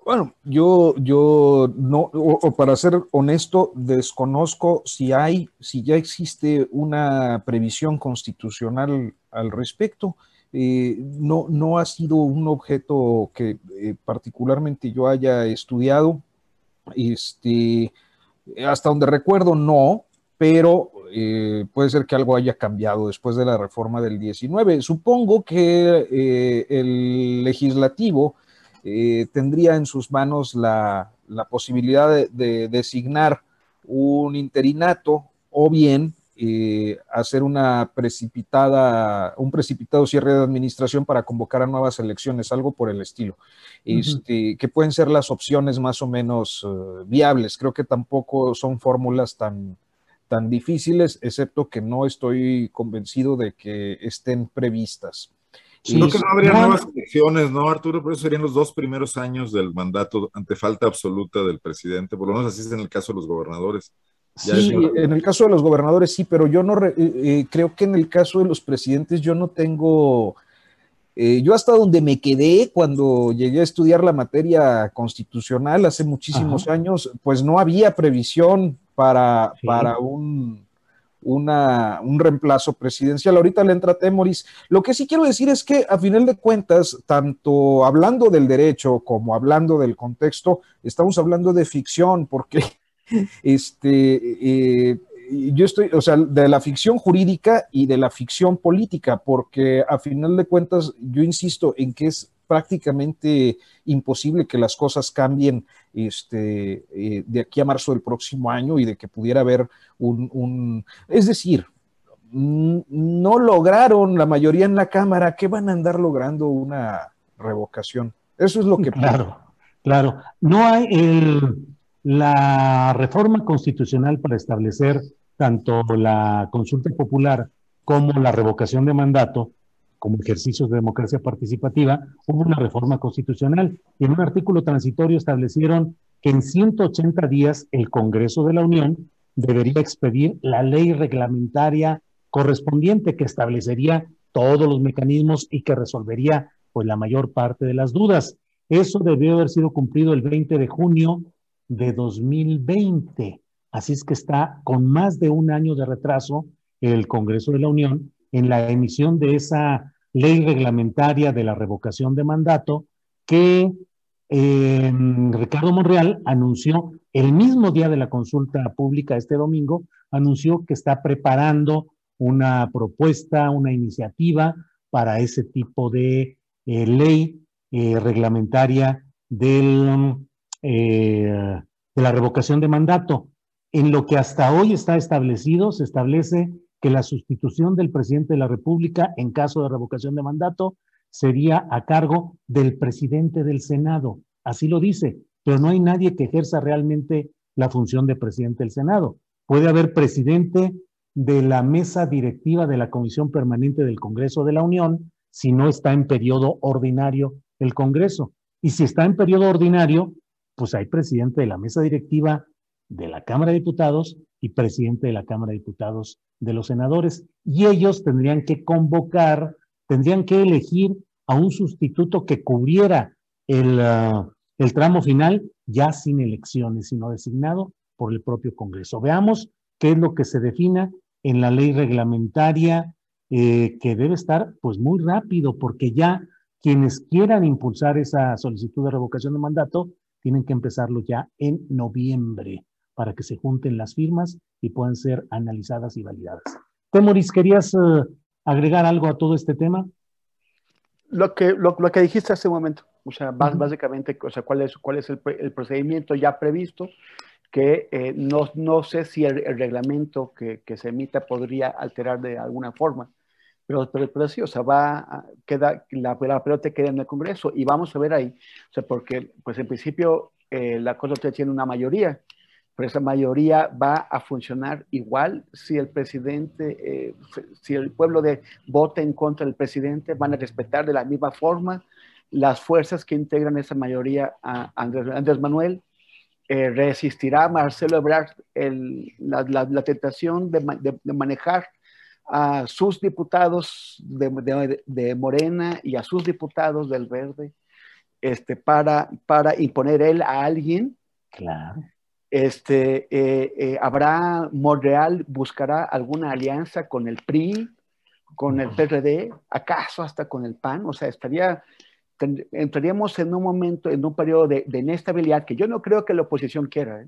Bueno, yo, yo no, o, para ser honesto, desconozco si hay, si ya existe una previsión constitucional al respecto. Eh, no, no ha sido un objeto que eh, particularmente yo haya estudiado. Este, hasta donde recuerdo, no, pero eh, puede ser que algo haya cambiado después de la reforma del 19. Supongo que el legislativo eh, tendría en sus manos la, posibilidad de, designar un interinato o bien eh, hacer una precipitada, un precipitado cierre de administración para convocar a nuevas elecciones, algo por el estilo, este, que pueden ser las opciones más o menos eh, viables. Creo que tampoco son fórmulas tan, tan difíciles, excepto que no estoy convencido de que estén previstas. Creo que no habría nuevas elecciones, ¿no, Arturo? Por eso serían los dos primeros años del mandato ante falta absoluta del presidente, por lo menos así es en el caso de los gobernadores. sí, en el caso de los gobernadores sí, pero yo no eh, eh, creo que en el caso de los presidentes yo no tengo, eh, yo hasta donde me quedé cuando llegué a estudiar la materia constitucional hace muchísimos años, pues no había previsión para, para un una, un reemplazo presidencial. Ahorita le entra Temoris. Lo que sí quiero decir es que a final de cuentas, tanto hablando del derecho como hablando del contexto, estamos hablando de ficción, porque <laughs> este, eh, yo estoy, o sea, de la ficción jurídica y de la ficción política, porque a final de cuentas, yo insisto en que es prácticamente imposible que las cosas cambien este, eh, de aquí a marzo del próximo año y de que pudiera haber un, es decir, no lograron la mayoría en la Cámara, ¿qué van a andar logrando una revocación? Eso es lo que... Claro, claro. No hay la reforma constitucional para establecer tanto la consulta popular como la revocación de mandato como ejercicios de democracia participativa, hubo una reforma constitucional y en un artículo transitorio establecieron que en 180 días el Congreso de la Unión debería expedir la ley reglamentaria correspondiente que establecería todos los mecanismos y que resolvería pues la mayor parte de las dudas. Eso debió haber sido cumplido el 20 de junio de 2020. Así es que está con más de un año de retraso el Congreso de la Unión en la emisión de esa ley reglamentaria de la revocación de mandato que eh, Ricardo Monreal anunció el mismo día de la consulta pública este domingo, anunció que está preparando una propuesta, una iniciativa para ese tipo de eh, ley eh, reglamentaria del, de la revocación de mandato. En lo que hasta hoy está establecido, se establece que la sustitución del presidente de la República en caso de revocación de mandato sería a cargo del presidente del Senado. Así lo dice, pero no hay nadie que ejerza realmente la función de presidente del Senado. Puede haber presidente de la mesa directiva de la Comisión Permanente del Congreso de la Unión si no está en periodo ordinario el Congreso. Y si está en periodo ordinario, pues hay presidente de la mesa directiva de la Cámara de Diputados y presidente de la Cámara de Diputados de los senadores. Y ellos tendrían que convocar, tendrían que elegir a un sustituto que cubriera el, ah, el tramo final ya sin elecciones, sino designado por el propio Congreso. Veamos qué es lo que se defina en la ley reglamentaria, eh, que debe estar pues muy rápido, porque ya quienes quieran impulsar esa solicitud de revocación de mandato tienen que empezarlo ya en noviembre para que se junten las firmas y puedan ser analizadas y validadas. Temoris, ¿querías eh, agregar algo a todo este tema? Lo que, lo, que dijiste hace un momento, o sea, básicamente, o sea, cuál es, cuál es el, procedimiento ya previsto, que eh, no, no, sé si el, reglamento que, que, se emita podría alterar de alguna forma, pero, pero, pero sí, o sea, va, queda, la, la, pelota queda en el Congreso y vamos a ver ahí, o sea, porque, pues en principio, eh, la cosa tiene una mayoría, pero esa mayoría va a funcionar igual si el presidente, eh, si el pueblo de vota en contra del presidente, van a respetar de la misma forma las fuerzas que integran esa mayoría a Andrés, Manuel. Eh, resistirá Marcelo Ebrard la, tentación de, manejar a sus diputados de, Morena y a sus diputados del Verde este, para imponer él a alguien claro este, eh, eh, habrá, Monreal buscará alguna alianza con el PRI, con el PRD, acaso hasta con el PAN, o sea, estaría, entraríamos en un momento, en un periodo de, inestabilidad que yo no creo que la oposición quiera, ¿eh?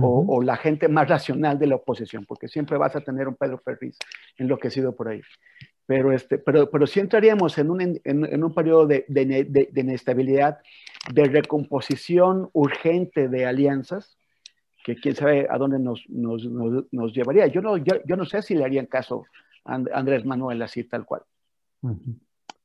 o, la gente más racional de la oposición, porque siempre vas a tener un Pedro Ferriz enloquecido por ahí. Pero, este, pero, pero sí entraríamos en un, en, en un periodo de, de, de inestabilidad, de recomposición urgente de alianzas, que quién sabe a dónde nos, nos, nos, llevaría. Yo no, yo, no sé si le harían caso a Andrés Manuel así tal cual.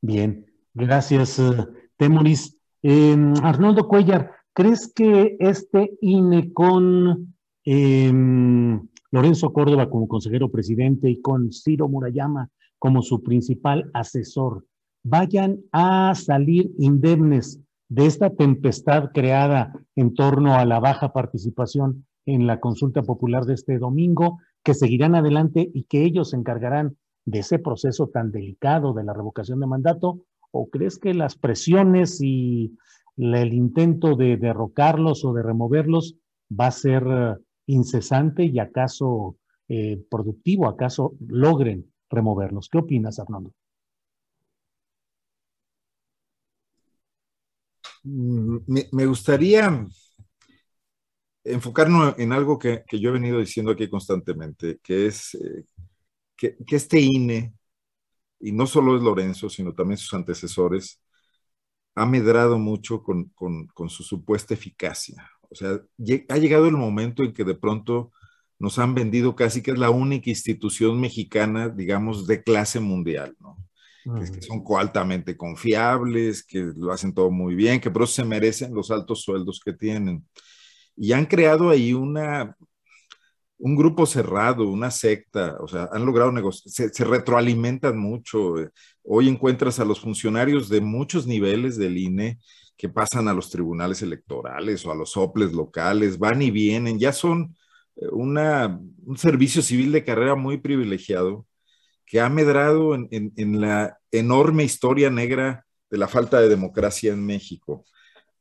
Bien, gracias, uh, Temoris. Em, Arnoldo Cuellar, ¿crees que este INE con em, Lorenzo Córdoba como consejero presidente y con Ciro Murayama como su principal asesor vayan a salir indemnes de esta tempestad creada en torno a la baja participación en la consulta popular de este domingo, que seguirán adelante y que ellos se encargarán de ese proceso tan delicado de la revocación de mandato? ¿O crees que las presiones y el intento de derrocarlos o de removerlos va a ser eh, incesante y acaso eh, productivo, acaso logren removerlos? ¿Qué opinas, Arnaldo? Mm, me gustaría enfocarnos en algo que, yo he venido diciendo aquí constantemente, que es eh, que, este INE, y no solo es Lorenzo, sino también sus antecesores, ha medrado mucho con, su supuesta eficacia. O sea, ha llegado el momento en que de pronto nos han vendido casi que es la única institución mexicana, digamos, de clase mundial, ¿no? que, son altamente confiables, que lo hacen todo muy bien, que por eso se merecen los altos sueldos que tienen y han creado ahí una, un grupo cerrado, una secta, o sea, han logrado negociar, se, retroalimentan mucho. Hoy encuentras a los funcionarios de muchos niveles del INE que pasan a los tribunales electorales o a los soples locales, van y vienen, ya son eh, una, un servicio civil de carrera muy privilegiado que ha medrado en, en la enorme historia negra de la falta de democracia en México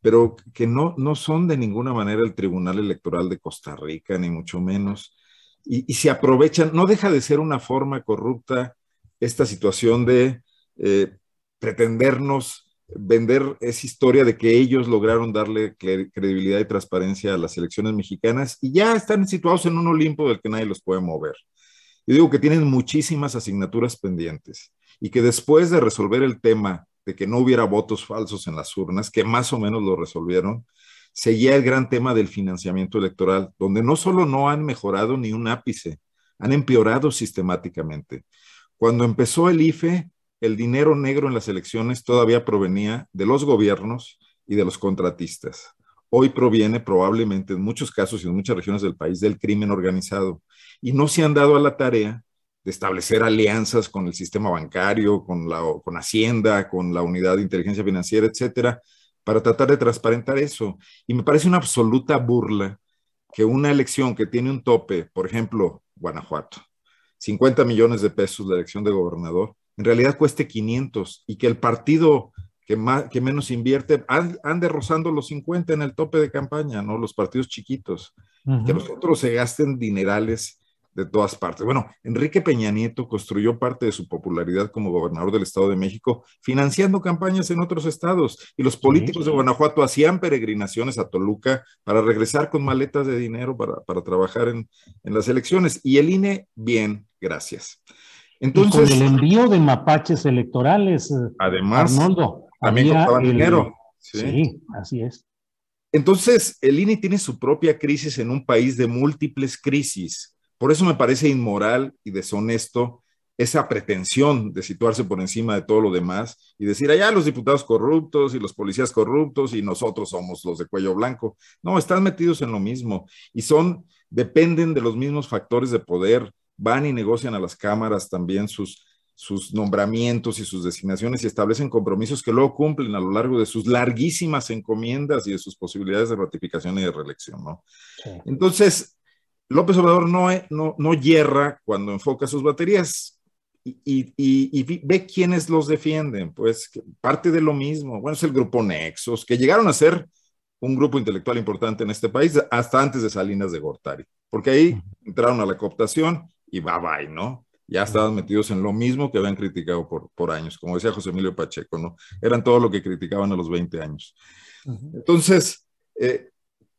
pero que no, no son de ninguna manera el Tribunal Electoral de Costa Rica, ni mucho menos. Y, se aprovechan, no deja de ser una forma corrupta esta situación de eh, pretendernos vender esa historia de que ellos lograron darle credibilidad y transparencia a las elecciones mexicanas y ya están situados en un Olimpo del que nadie los puede mover. Yo digo que tienen muchísimas asignaturas pendientes y que después de resolver el tema que no hubiera votos falsos en las urnas, que más o menos lo resolvieron, seguía el gran tema del financiamiento electoral, donde no solo no han mejorado ni un ápice, han empeorado sistemáticamente. Cuando empezó el IFE, el dinero negro en las elecciones todavía provenía de los gobiernos y de los contratistas. Hoy proviene probablemente en muchos casos y en muchas regiones del país del crimen organizado. Y no se han dado a la tarea de establecer alianzas con el sistema bancario, con, la, con Hacienda, con la unidad de inteligencia financiera, etcétera, para tratar de transparentar eso. Y me parece una absoluta burla que una elección que tiene un tope, por ejemplo, Guanajuato, 50 millones de pesos la elección de gobernador, en realidad cueste 500 y que el partido que, más, que menos invierte ande rozando los 50 en el tope de campaña, ¿no? Los partidos chiquitos, que los otros se gasten dinerales de todas partes. Bueno, Enrique Peña Nieto construyó parte de su popularidad como gobernador del Estado de México financiando campañas en otros estados y los políticos de Guanajuato hacían peregrinaciones a Toluca para regresar con maletas de dinero para, trabajar en, las elecciones. Y el INE, bien, gracias. Entonces, con el envío de mapaches electorales, además, Arnoldo, también costaban dinero. ¿sí? así es. Entonces, el INE tiene su propia crisis en un país de múltiples crisis. Por eso me parece inmoral y deshonesto esa pretensión de situarse por encima de todo lo demás y decir, allá los diputados corruptos y los policías corruptos y nosotros somos los de cuello blanco. No, están metidos en lo mismo y son, dependen de los mismos factores de poder, van y negocian a las cámaras también sus, sus nombramientos y sus designaciones y establecen compromisos que luego cumplen a lo largo de sus larguísimas encomiendas y de sus posibilidades de ratificación y de reelección, ¿no? Entonces, López Obrador no, no, no hierra cuando enfoca sus baterías y, ve quiénes los defienden. Pues parte de lo mismo. Bueno, es el grupo Nexos, que llegaron a ser un grupo intelectual importante en este país hasta antes de Salinas de Gortari, porque ahí entraron a la cooptación y bye bye, ¿no? Ya estaban metidos en lo mismo que habían criticado por, por años, como decía José Emilio Pacheco, ¿no? Eran todo lo que criticaban a los 20 años. Entonces, eh,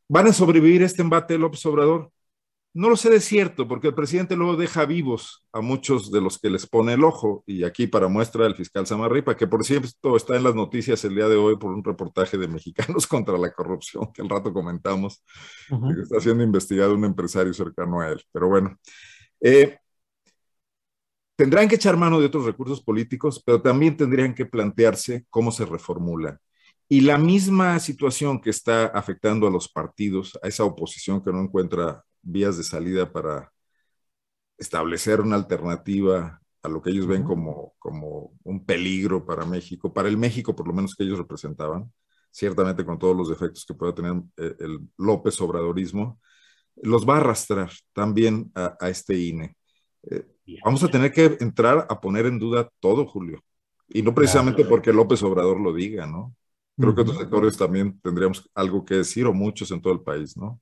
¿van a sobrevivir este embate López Obrador? No lo sé de cierto, porque el presidente luego deja vivos a muchos de los que les pone el ojo, y aquí para muestra el fiscal Samarripa, que por cierto está en las noticias el día de hoy por un reportaje de Mexicanos <laughs> contra la Corrupción, que al rato comentamos, que está siendo investigado un empresario cercano a él. Pero bueno, eh, tendrán que echar mano de otros recursos políticos, pero también tendrían que plantearse cómo se reformula. Y la misma situación que está afectando a los partidos, a esa oposición que no encuentra vías de salida para establecer una alternativa a lo que ellos ven como, como un peligro para México, para el México por lo menos que ellos representaban, ciertamente con todos los defectos que pueda tener eh, el López Obradorismo, los va a arrastrar también a, este INE. Eh, vamos a tener que entrar a poner en duda todo, Julio. Y no precisamente porque López Obrador lo diga, ¿no? Creo que otros sectores también tendríamos algo que decir, o muchos en todo el país, ¿no?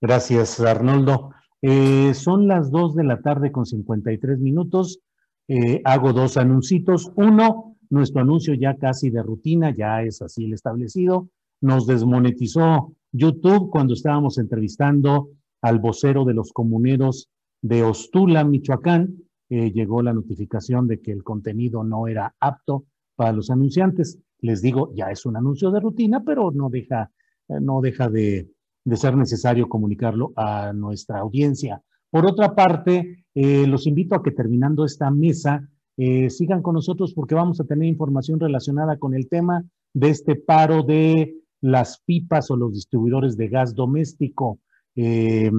Gracias, Arnoldo. Eh, son las dos de la tarde con 53 minutos. Eh, hago dos anuncios. Uno, nuestro anuncio ya casi de rutina, ya es así el establecido. Nos desmonetizó YouTube cuando estábamos entrevistando al vocero de los comuneros de Ostula, Michoacán. Eh, llegó la notificación de que el contenido no era apto para los anunciantes. Les digo, ya es un anuncio de rutina, pero no deja, no deja de, de ser necesario comunicarlo a nuestra audiencia. Por otra parte, eh, los invito a que terminando esta mesa, eh, sigan con nosotros porque vamos a tener información relacionada con el tema de este paro de las pipas o los distribuidores de gas doméstico. Eh,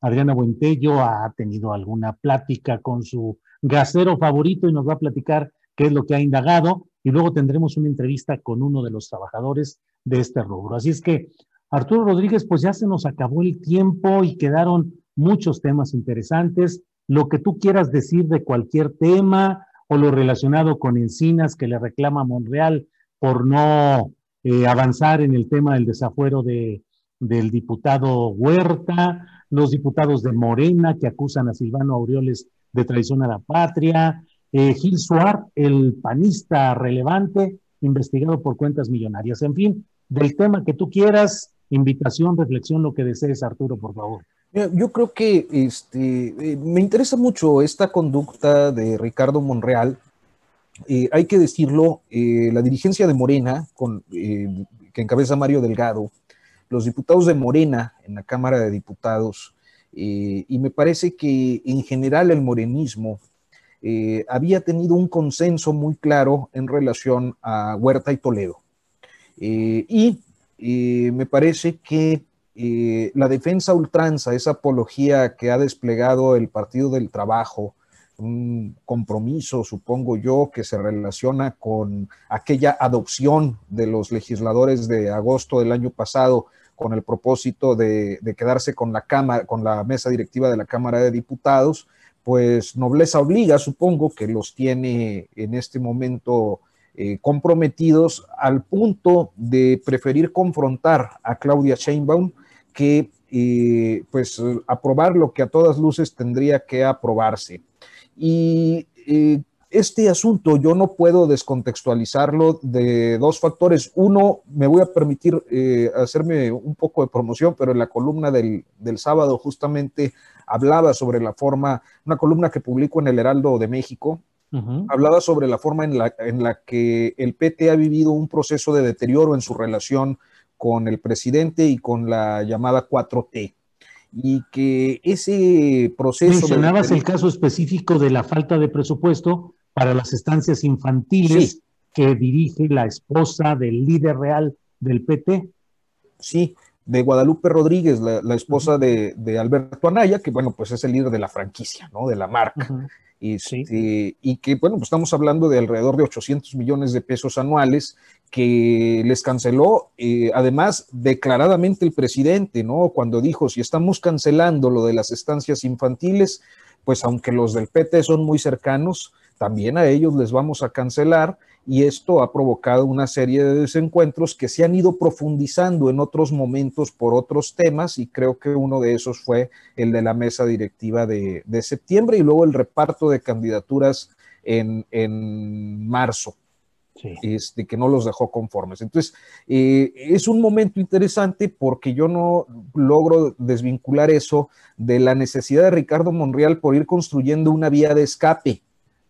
Adriana Buentello ha tenido alguna plática con su gasero favorito y nos va a platicar qué es lo que ha indagado y luego tendremos una entrevista con uno de los trabajadores de este rubro. Así es que Arturo Rodríguez, pues ya se nos acabó el tiempo y quedaron muchos temas interesantes. Lo que tú quieras decir de cualquier tema o lo relacionado con Encinas que le reclama Monreal por no eh, avanzar en el tema del desafuero de, del diputado Huerta, los diputados de Morena que acusan a Silvano Aureoles de traición a la patria, eh, Gil Suar, el panista relevante, investigado por cuentas millonarias. En fin, del tema que tú quieras, invitación, reflexión, lo que desees, Arturo, por favor. Yo creo que este, eh, me interesa mucho esta conducta de Ricardo Monreal. Eh, hay que decirlo, eh, la dirigencia de Morena, que encabeza Mario Delgado, los diputados de Morena en la Cámara de Diputados, y me parece que en general el morenismo había tenido un consenso muy claro en relación a Huerta y Toledo. y me parece que eh, la defensa ultranza, esa apología que ha desplegado el Partido del Trabajo, un compromiso, supongo yo, que se relaciona con aquella adopción de los legisladores de agosto del año pasado con el propósito de, de quedarse con la Cámara, con la mesa directiva de la Cámara de Diputados, pues nobleza obliga, supongo que los tiene en este momento eh, comprometidos al punto de preferir confrontar a Claudia Sheinbaum que y pues aprobar lo que a todas luces tendría que aprobarse. Y este asunto yo no puedo descontextualizarlo de dos factores. Uno, me voy a permitir eh, hacerme un poco de promoción, pero en la columna del, sábado justamente hablaba sobre la forma, una columna que publico en el Heraldo de México, hablaba sobre la forma en la, en la que el PT ha vivido un proceso de deterioro en su relación con el presidente y con la llamada 4T y que ese proceso... Mencionabas el caso específico de la falta de presupuesto para las estancias infantiles que dirige la esposa del líder real del PT. Sí, de Guadalupe Rodríguez, la, esposa de, Alberto Anaya, que bueno, pues es el líder de la franquicia, ¿no? De la marca. Y, sí. y, que bueno, pues estamos hablando de alrededor de 800 millones de pesos anuales que les canceló, eh, además, declaradamente el presidente, ¿no? Cuando dijo, si estamos cancelando lo de las estancias infantiles, pues aunque los del PT son muy cercanos, también a ellos les vamos a cancelar y esto ha provocado una serie de desencuentros que se han ido profundizando en otros momentos por otros temas y creo que uno de esos fue el de la mesa directiva de, septiembre y luego el reparto de candidaturas en, en marzo. Este, que no los dejó conformes. Entonces, eh, es un momento interesante porque yo no logro desvincular eso de la necesidad de Ricardo Monreal por ir construyendo una vía de escape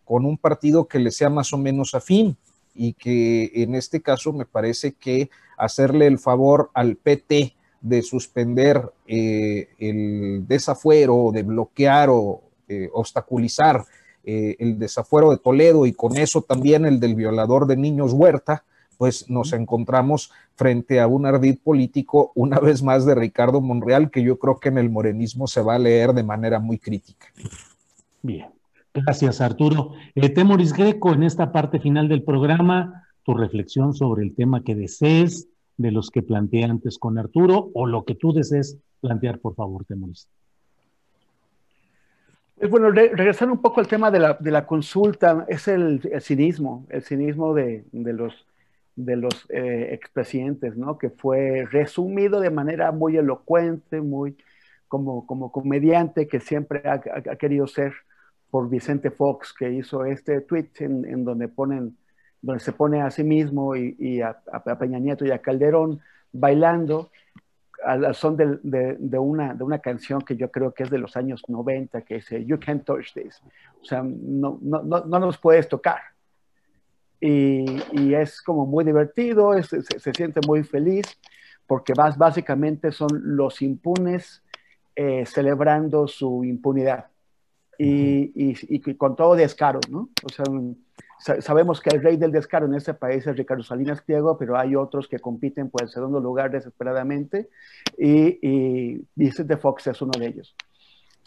con un partido que le sea más o menos afín y que en este caso me parece que hacerle el favor al PT de suspender eh, el desafuero, de bloquear o eh, obstaculizar eh, el desafuero de Toledo y con eso también el del violador de niños Huerta, pues nos encontramos frente a un ardid político una vez más de Ricardo Monreal que yo creo que en el morenismo se va a leer de manera muy crítica. Bien. Gracias, Arturo. Eh, Temoris Greco, en esta parte final del programa, tu reflexión sobre el tema que desees, de los que planteé antes con Arturo, o lo que tú desees plantear, por favor, Temoris. Eh, bueno, regresando un poco al tema de la, consulta, es el, cinismo, el cinismo de, los, de los eh, expresidentes, ¿no? Que fue resumido de manera muy elocuente, muy como, como comediante que siempre ha querido ser por Vicente Fox, que hizo este tweet en, donde ponen, donde se pone a sí mismo y, a, Peña Nieto y a Calderón bailando al son de, de, una, de una canción que yo creo que es de los años 90, que dice, You can't touch this. O sea, no, no, no, no nos puedes tocar. Y, y, es como muy divertido, se, se, siente muy feliz, porque básicamente son los impunes eh, celebrando su impunidad y, con todo descaro, ¿no? O sea, sabemos que el rey del descaro en este país es Ricardo Salinas Pliego, pero hay otros que compiten por el segundo lugar desesperadamente y, y Vicente Fox es uno de ellos.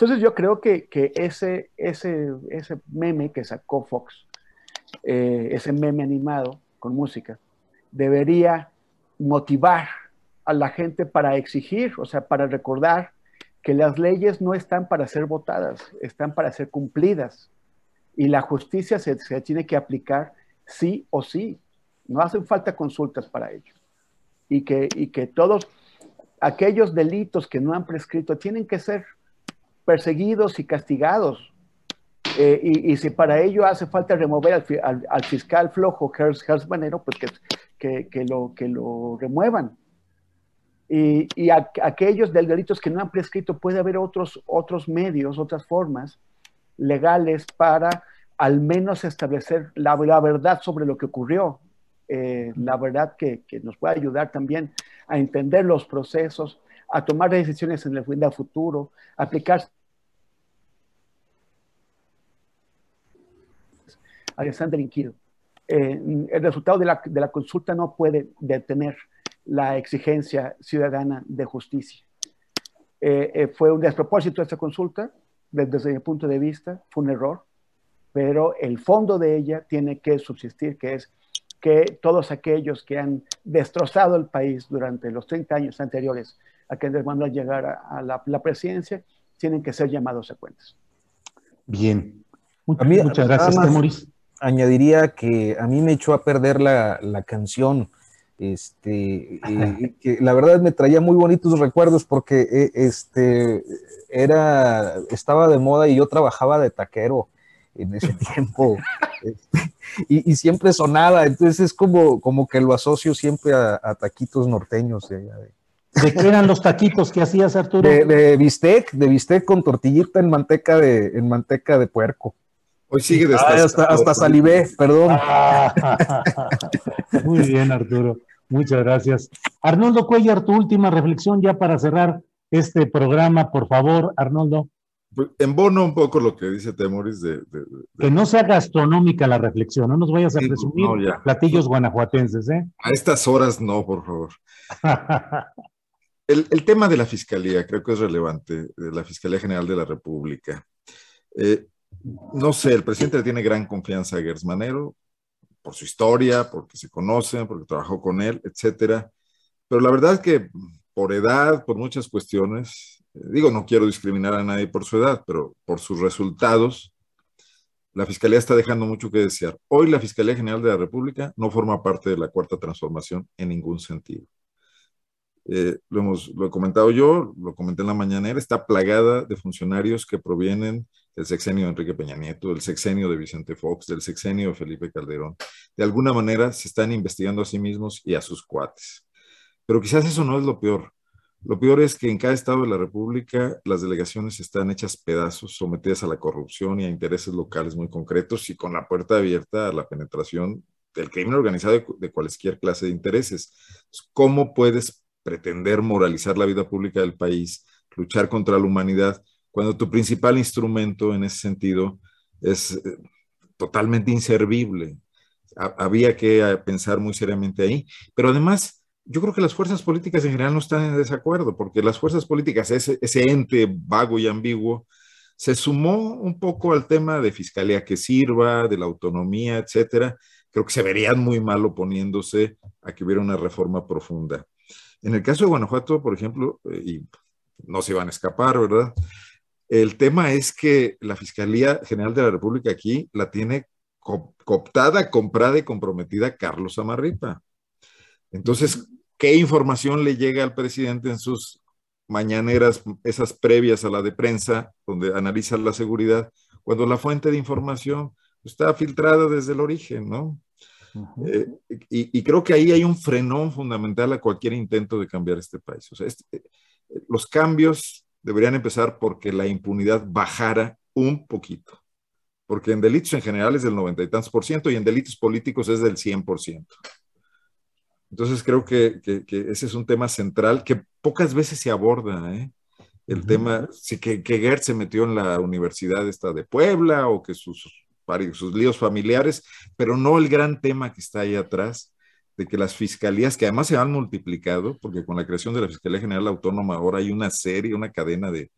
Entonces yo creo que, que ese, ese, ese meme que sacó Fox, eh, ese meme animado con música, debería motivar a la gente para exigir, o sea, para recordar que las leyes no están para ser votadas, están para ser cumplidas. Y la justicia se, tiene que aplicar sí o sí. No hacen falta consultas para ello. Y que, todos aquellos delitos que no han prescrito tienen que ser perseguidos y castigados. Eh, y, si para ello hace falta remover al, fiscal flojo, Gers, Manero, pues que, lo, que lo remuevan y, aquellos delitos que no han prescrito, puede haber otros, otros medios, otras formas legales para al menos establecer la, verdad sobre lo que ocurrió, eh, la verdad que, nos puede ayudar también a entender los procesos, a tomar decisiones en el futuro, aplicar a delinquido. Eh, el resultado de la, de la consulta no puede detener la exigencia ciudadana de justicia. Eh, eh, fue un despropósito esta consulta, desde, mi punto de vista, fue un error, pero el fondo de ella tiene que subsistir, que es que todos aquellos que han destrozado el país durante los 30 años anteriores a que les mandó a llegar a, la, presidencia, tienen que ser llamados a cuentas. Bien. Muchas, gracias, Mauricio. Añadiría que a mí me echó a perder la, la canción este, <laughs> que la verdad me traía muy bonitos recuerdos porque eh, este, era, estaba de moda y yo trabajaba de taquero en ese <laughs> tiempo este, y, siempre sonaba, entonces es como, como que lo asocio siempre a, taquitos norteños. De, qué eran los taquitos que hacías, Arturo? De, bistec, de bistec con tortillita en manteca de, en manteca de puerco. Hoy sigue de ah, hasta, hasta salivé, perdón. <laughs> muy bien, Arturo. Muchas gracias. Arnoldo Cuellar, tu última reflexión ya para cerrar este programa, por favor, Arnoldo. Pues, en bono un poco lo que dice Temoris de, Que no sea gastronómica la reflexión, no nos vayas a presumir platillos guanajuatenses, ¿eh? A estas horas no, por favor. <laughs> el, tema de la Fiscalía creo que es relevante, de la Fiscalía General de la República. Eh, no sé, el presidente tiene gran confianza a Gersmanero, por su historia, porque se conocen, porque trabajó con él, etcétera. Pero la verdad es que por edad, por muchas cuestiones, eh, digo, no quiero discriminar a nadie por su edad, pero por sus resultados, la Fiscalía está dejando mucho que desear. Hoy la Fiscalía General de la República no forma parte de la Cuarta Transformación en ningún sentido. Eh, lo, hemos, lo he comentado yo, lo comenté en la mañanera, está plagada de funcionarios que provienen del sexenio de Enrique Peña Nieto, del sexenio de Vicente Fox, del sexenio de Felipe Calderón. De alguna manera se están investigando a sí mismos y a sus cuates. Pero quizás eso no es lo peor. Lo peor es que en cada estado de la República las delegaciones están hechas pedazos, sometidas a la corrupción y a intereses locales muy concretos y con la puerta abierta a la penetración del crimen organizado de, cualquier clase de intereses. ¿Cómo puedes pretender moralizar la vida pública del país, luchar contra la humanidad cuando tu principal instrumento en ese sentido es eh, totalmente inservible. había que eh, pensar muy seriamente ahí, pero además yo creo que las fuerzas políticas en general no están en desacuerdo, porque las fuerzas políticas, ese, ese ente vago y ambiguo, se sumó un poco al tema de fiscalía que sirva, de la autonomía, etcétera. Creo que se verían muy mal oponiéndose a que hubiera una reforma profunda. En el caso de Guanajuato, por ejemplo, eh, y no se iban a escapar, ¿verdad? El tema es que la Fiscalía General de la República aquí la tiene cooptada, comprada y comprometida Carlos Amarripa. Entonces, ¿qué información le llega al presidente en sus mañaneras, esas previas a la de prensa, donde analiza la seguridad, cuando la fuente de información está filtrada desde el origen, ¿no? Eh, y, creo que ahí hay un frenón fundamental a cualquier intento de cambiar este país. O sea, este, eh, los cambios deberían empezar porque la impunidad bajara un poquito. Porque en delitos en general es del noventa y tantos por ciento y en delitos políticos es del 100 por ciento. Entonces creo que, ese es un tema central que pocas veces se aborda. ¿eh? El tema, sí, que, que Gert se metió en la universidad esta de Puebla o que sus, sus líos familiares, pero no el gran tema que está ahí atrás, de que las fiscalías, que además se han multiplicado, porque con la creación de la Fiscalía General Autónoma ahora hay una serie, una cadena de,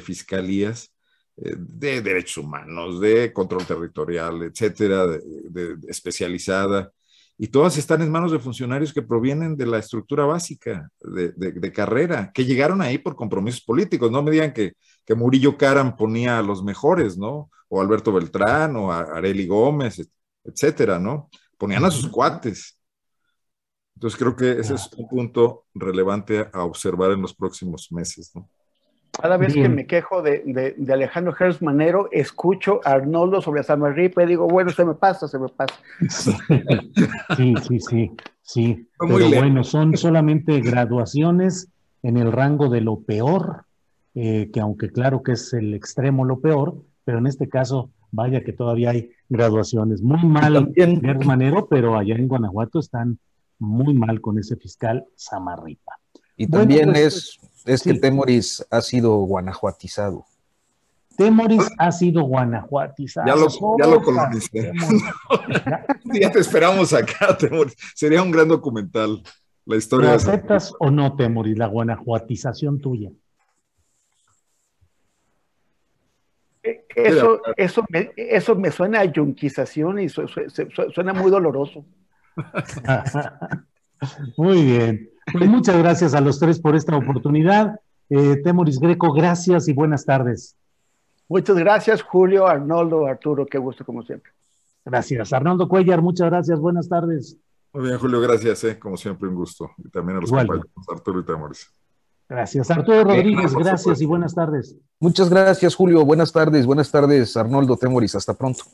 fiscalías eh, de derechos humanos, de control territorial, etcétera, de, especializada, y todas están en manos de funcionarios que provienen de la estructura básica de, carrera, que llegaron ahí por compromisos políticos. No me digan que, que Murillo Caram ponía a los mejores, ¿no? O Alberto Beltrán, o a Areli Gómez, etcétera, ¿no? Ponían a sus cuates. Entonces creo que ese es un punto relevante a observar en los próximos meses. ¿no? Cada vez que me quejo de, de, Alejandro Gers Manero, escucho a Arnoldo sobre Samarripa y digo, bueno, se me pasa, se me pasa. Sí, sí, sí, sí. Pero bueno, son solamente graduaciones en el rango de lo peor, eh, que aunque claro que es el extremo lo peor, pero en este caso, vaya que todavía hay graduaciones. Muy mal Gers Manero, pero allá en Guanajuato están muy mal con ese fiscal Samarripa. Y también pues, es, es que Temoris ha sido guanajuatizado. Temoris ha sido guanajuatizado. Ya lo, ya lo colonicé. <laughs> ya te esperamos acá, Temoris. Sería un gran documental. La historia. ¿Lo aceptas o no, Temoris, la guanajuatización tuya? Eh, eso, eso, me, eso me suena a yunquización y suena muy doloroso. <laughs> Muy bien. Pues muchas gracias a los tres por esta oportunidad. Eh, Temoris Greco, gracias y buenas tardes. Muchas gracias, Julio, Arnoldo, Arturo, qué gusto como siempre. Gracias. Arnoldo Cuellar, muchas gracias, buenas tardes. Muy bien, Julio, gracias. Eh. Como siempre, un gusto. Y también a los compañeros Arturo y Temoris. Gracias. Arturo Rodríguez, gracias y buenas tardes. Muchas gracias, Julio. Buenas tardes. Buenas tardes, Arnoldo Temoris. Hasta pronto.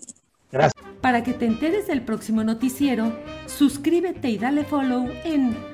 Gracias. Para que te enteres del próximo noticiero, suscríbete y dale follow en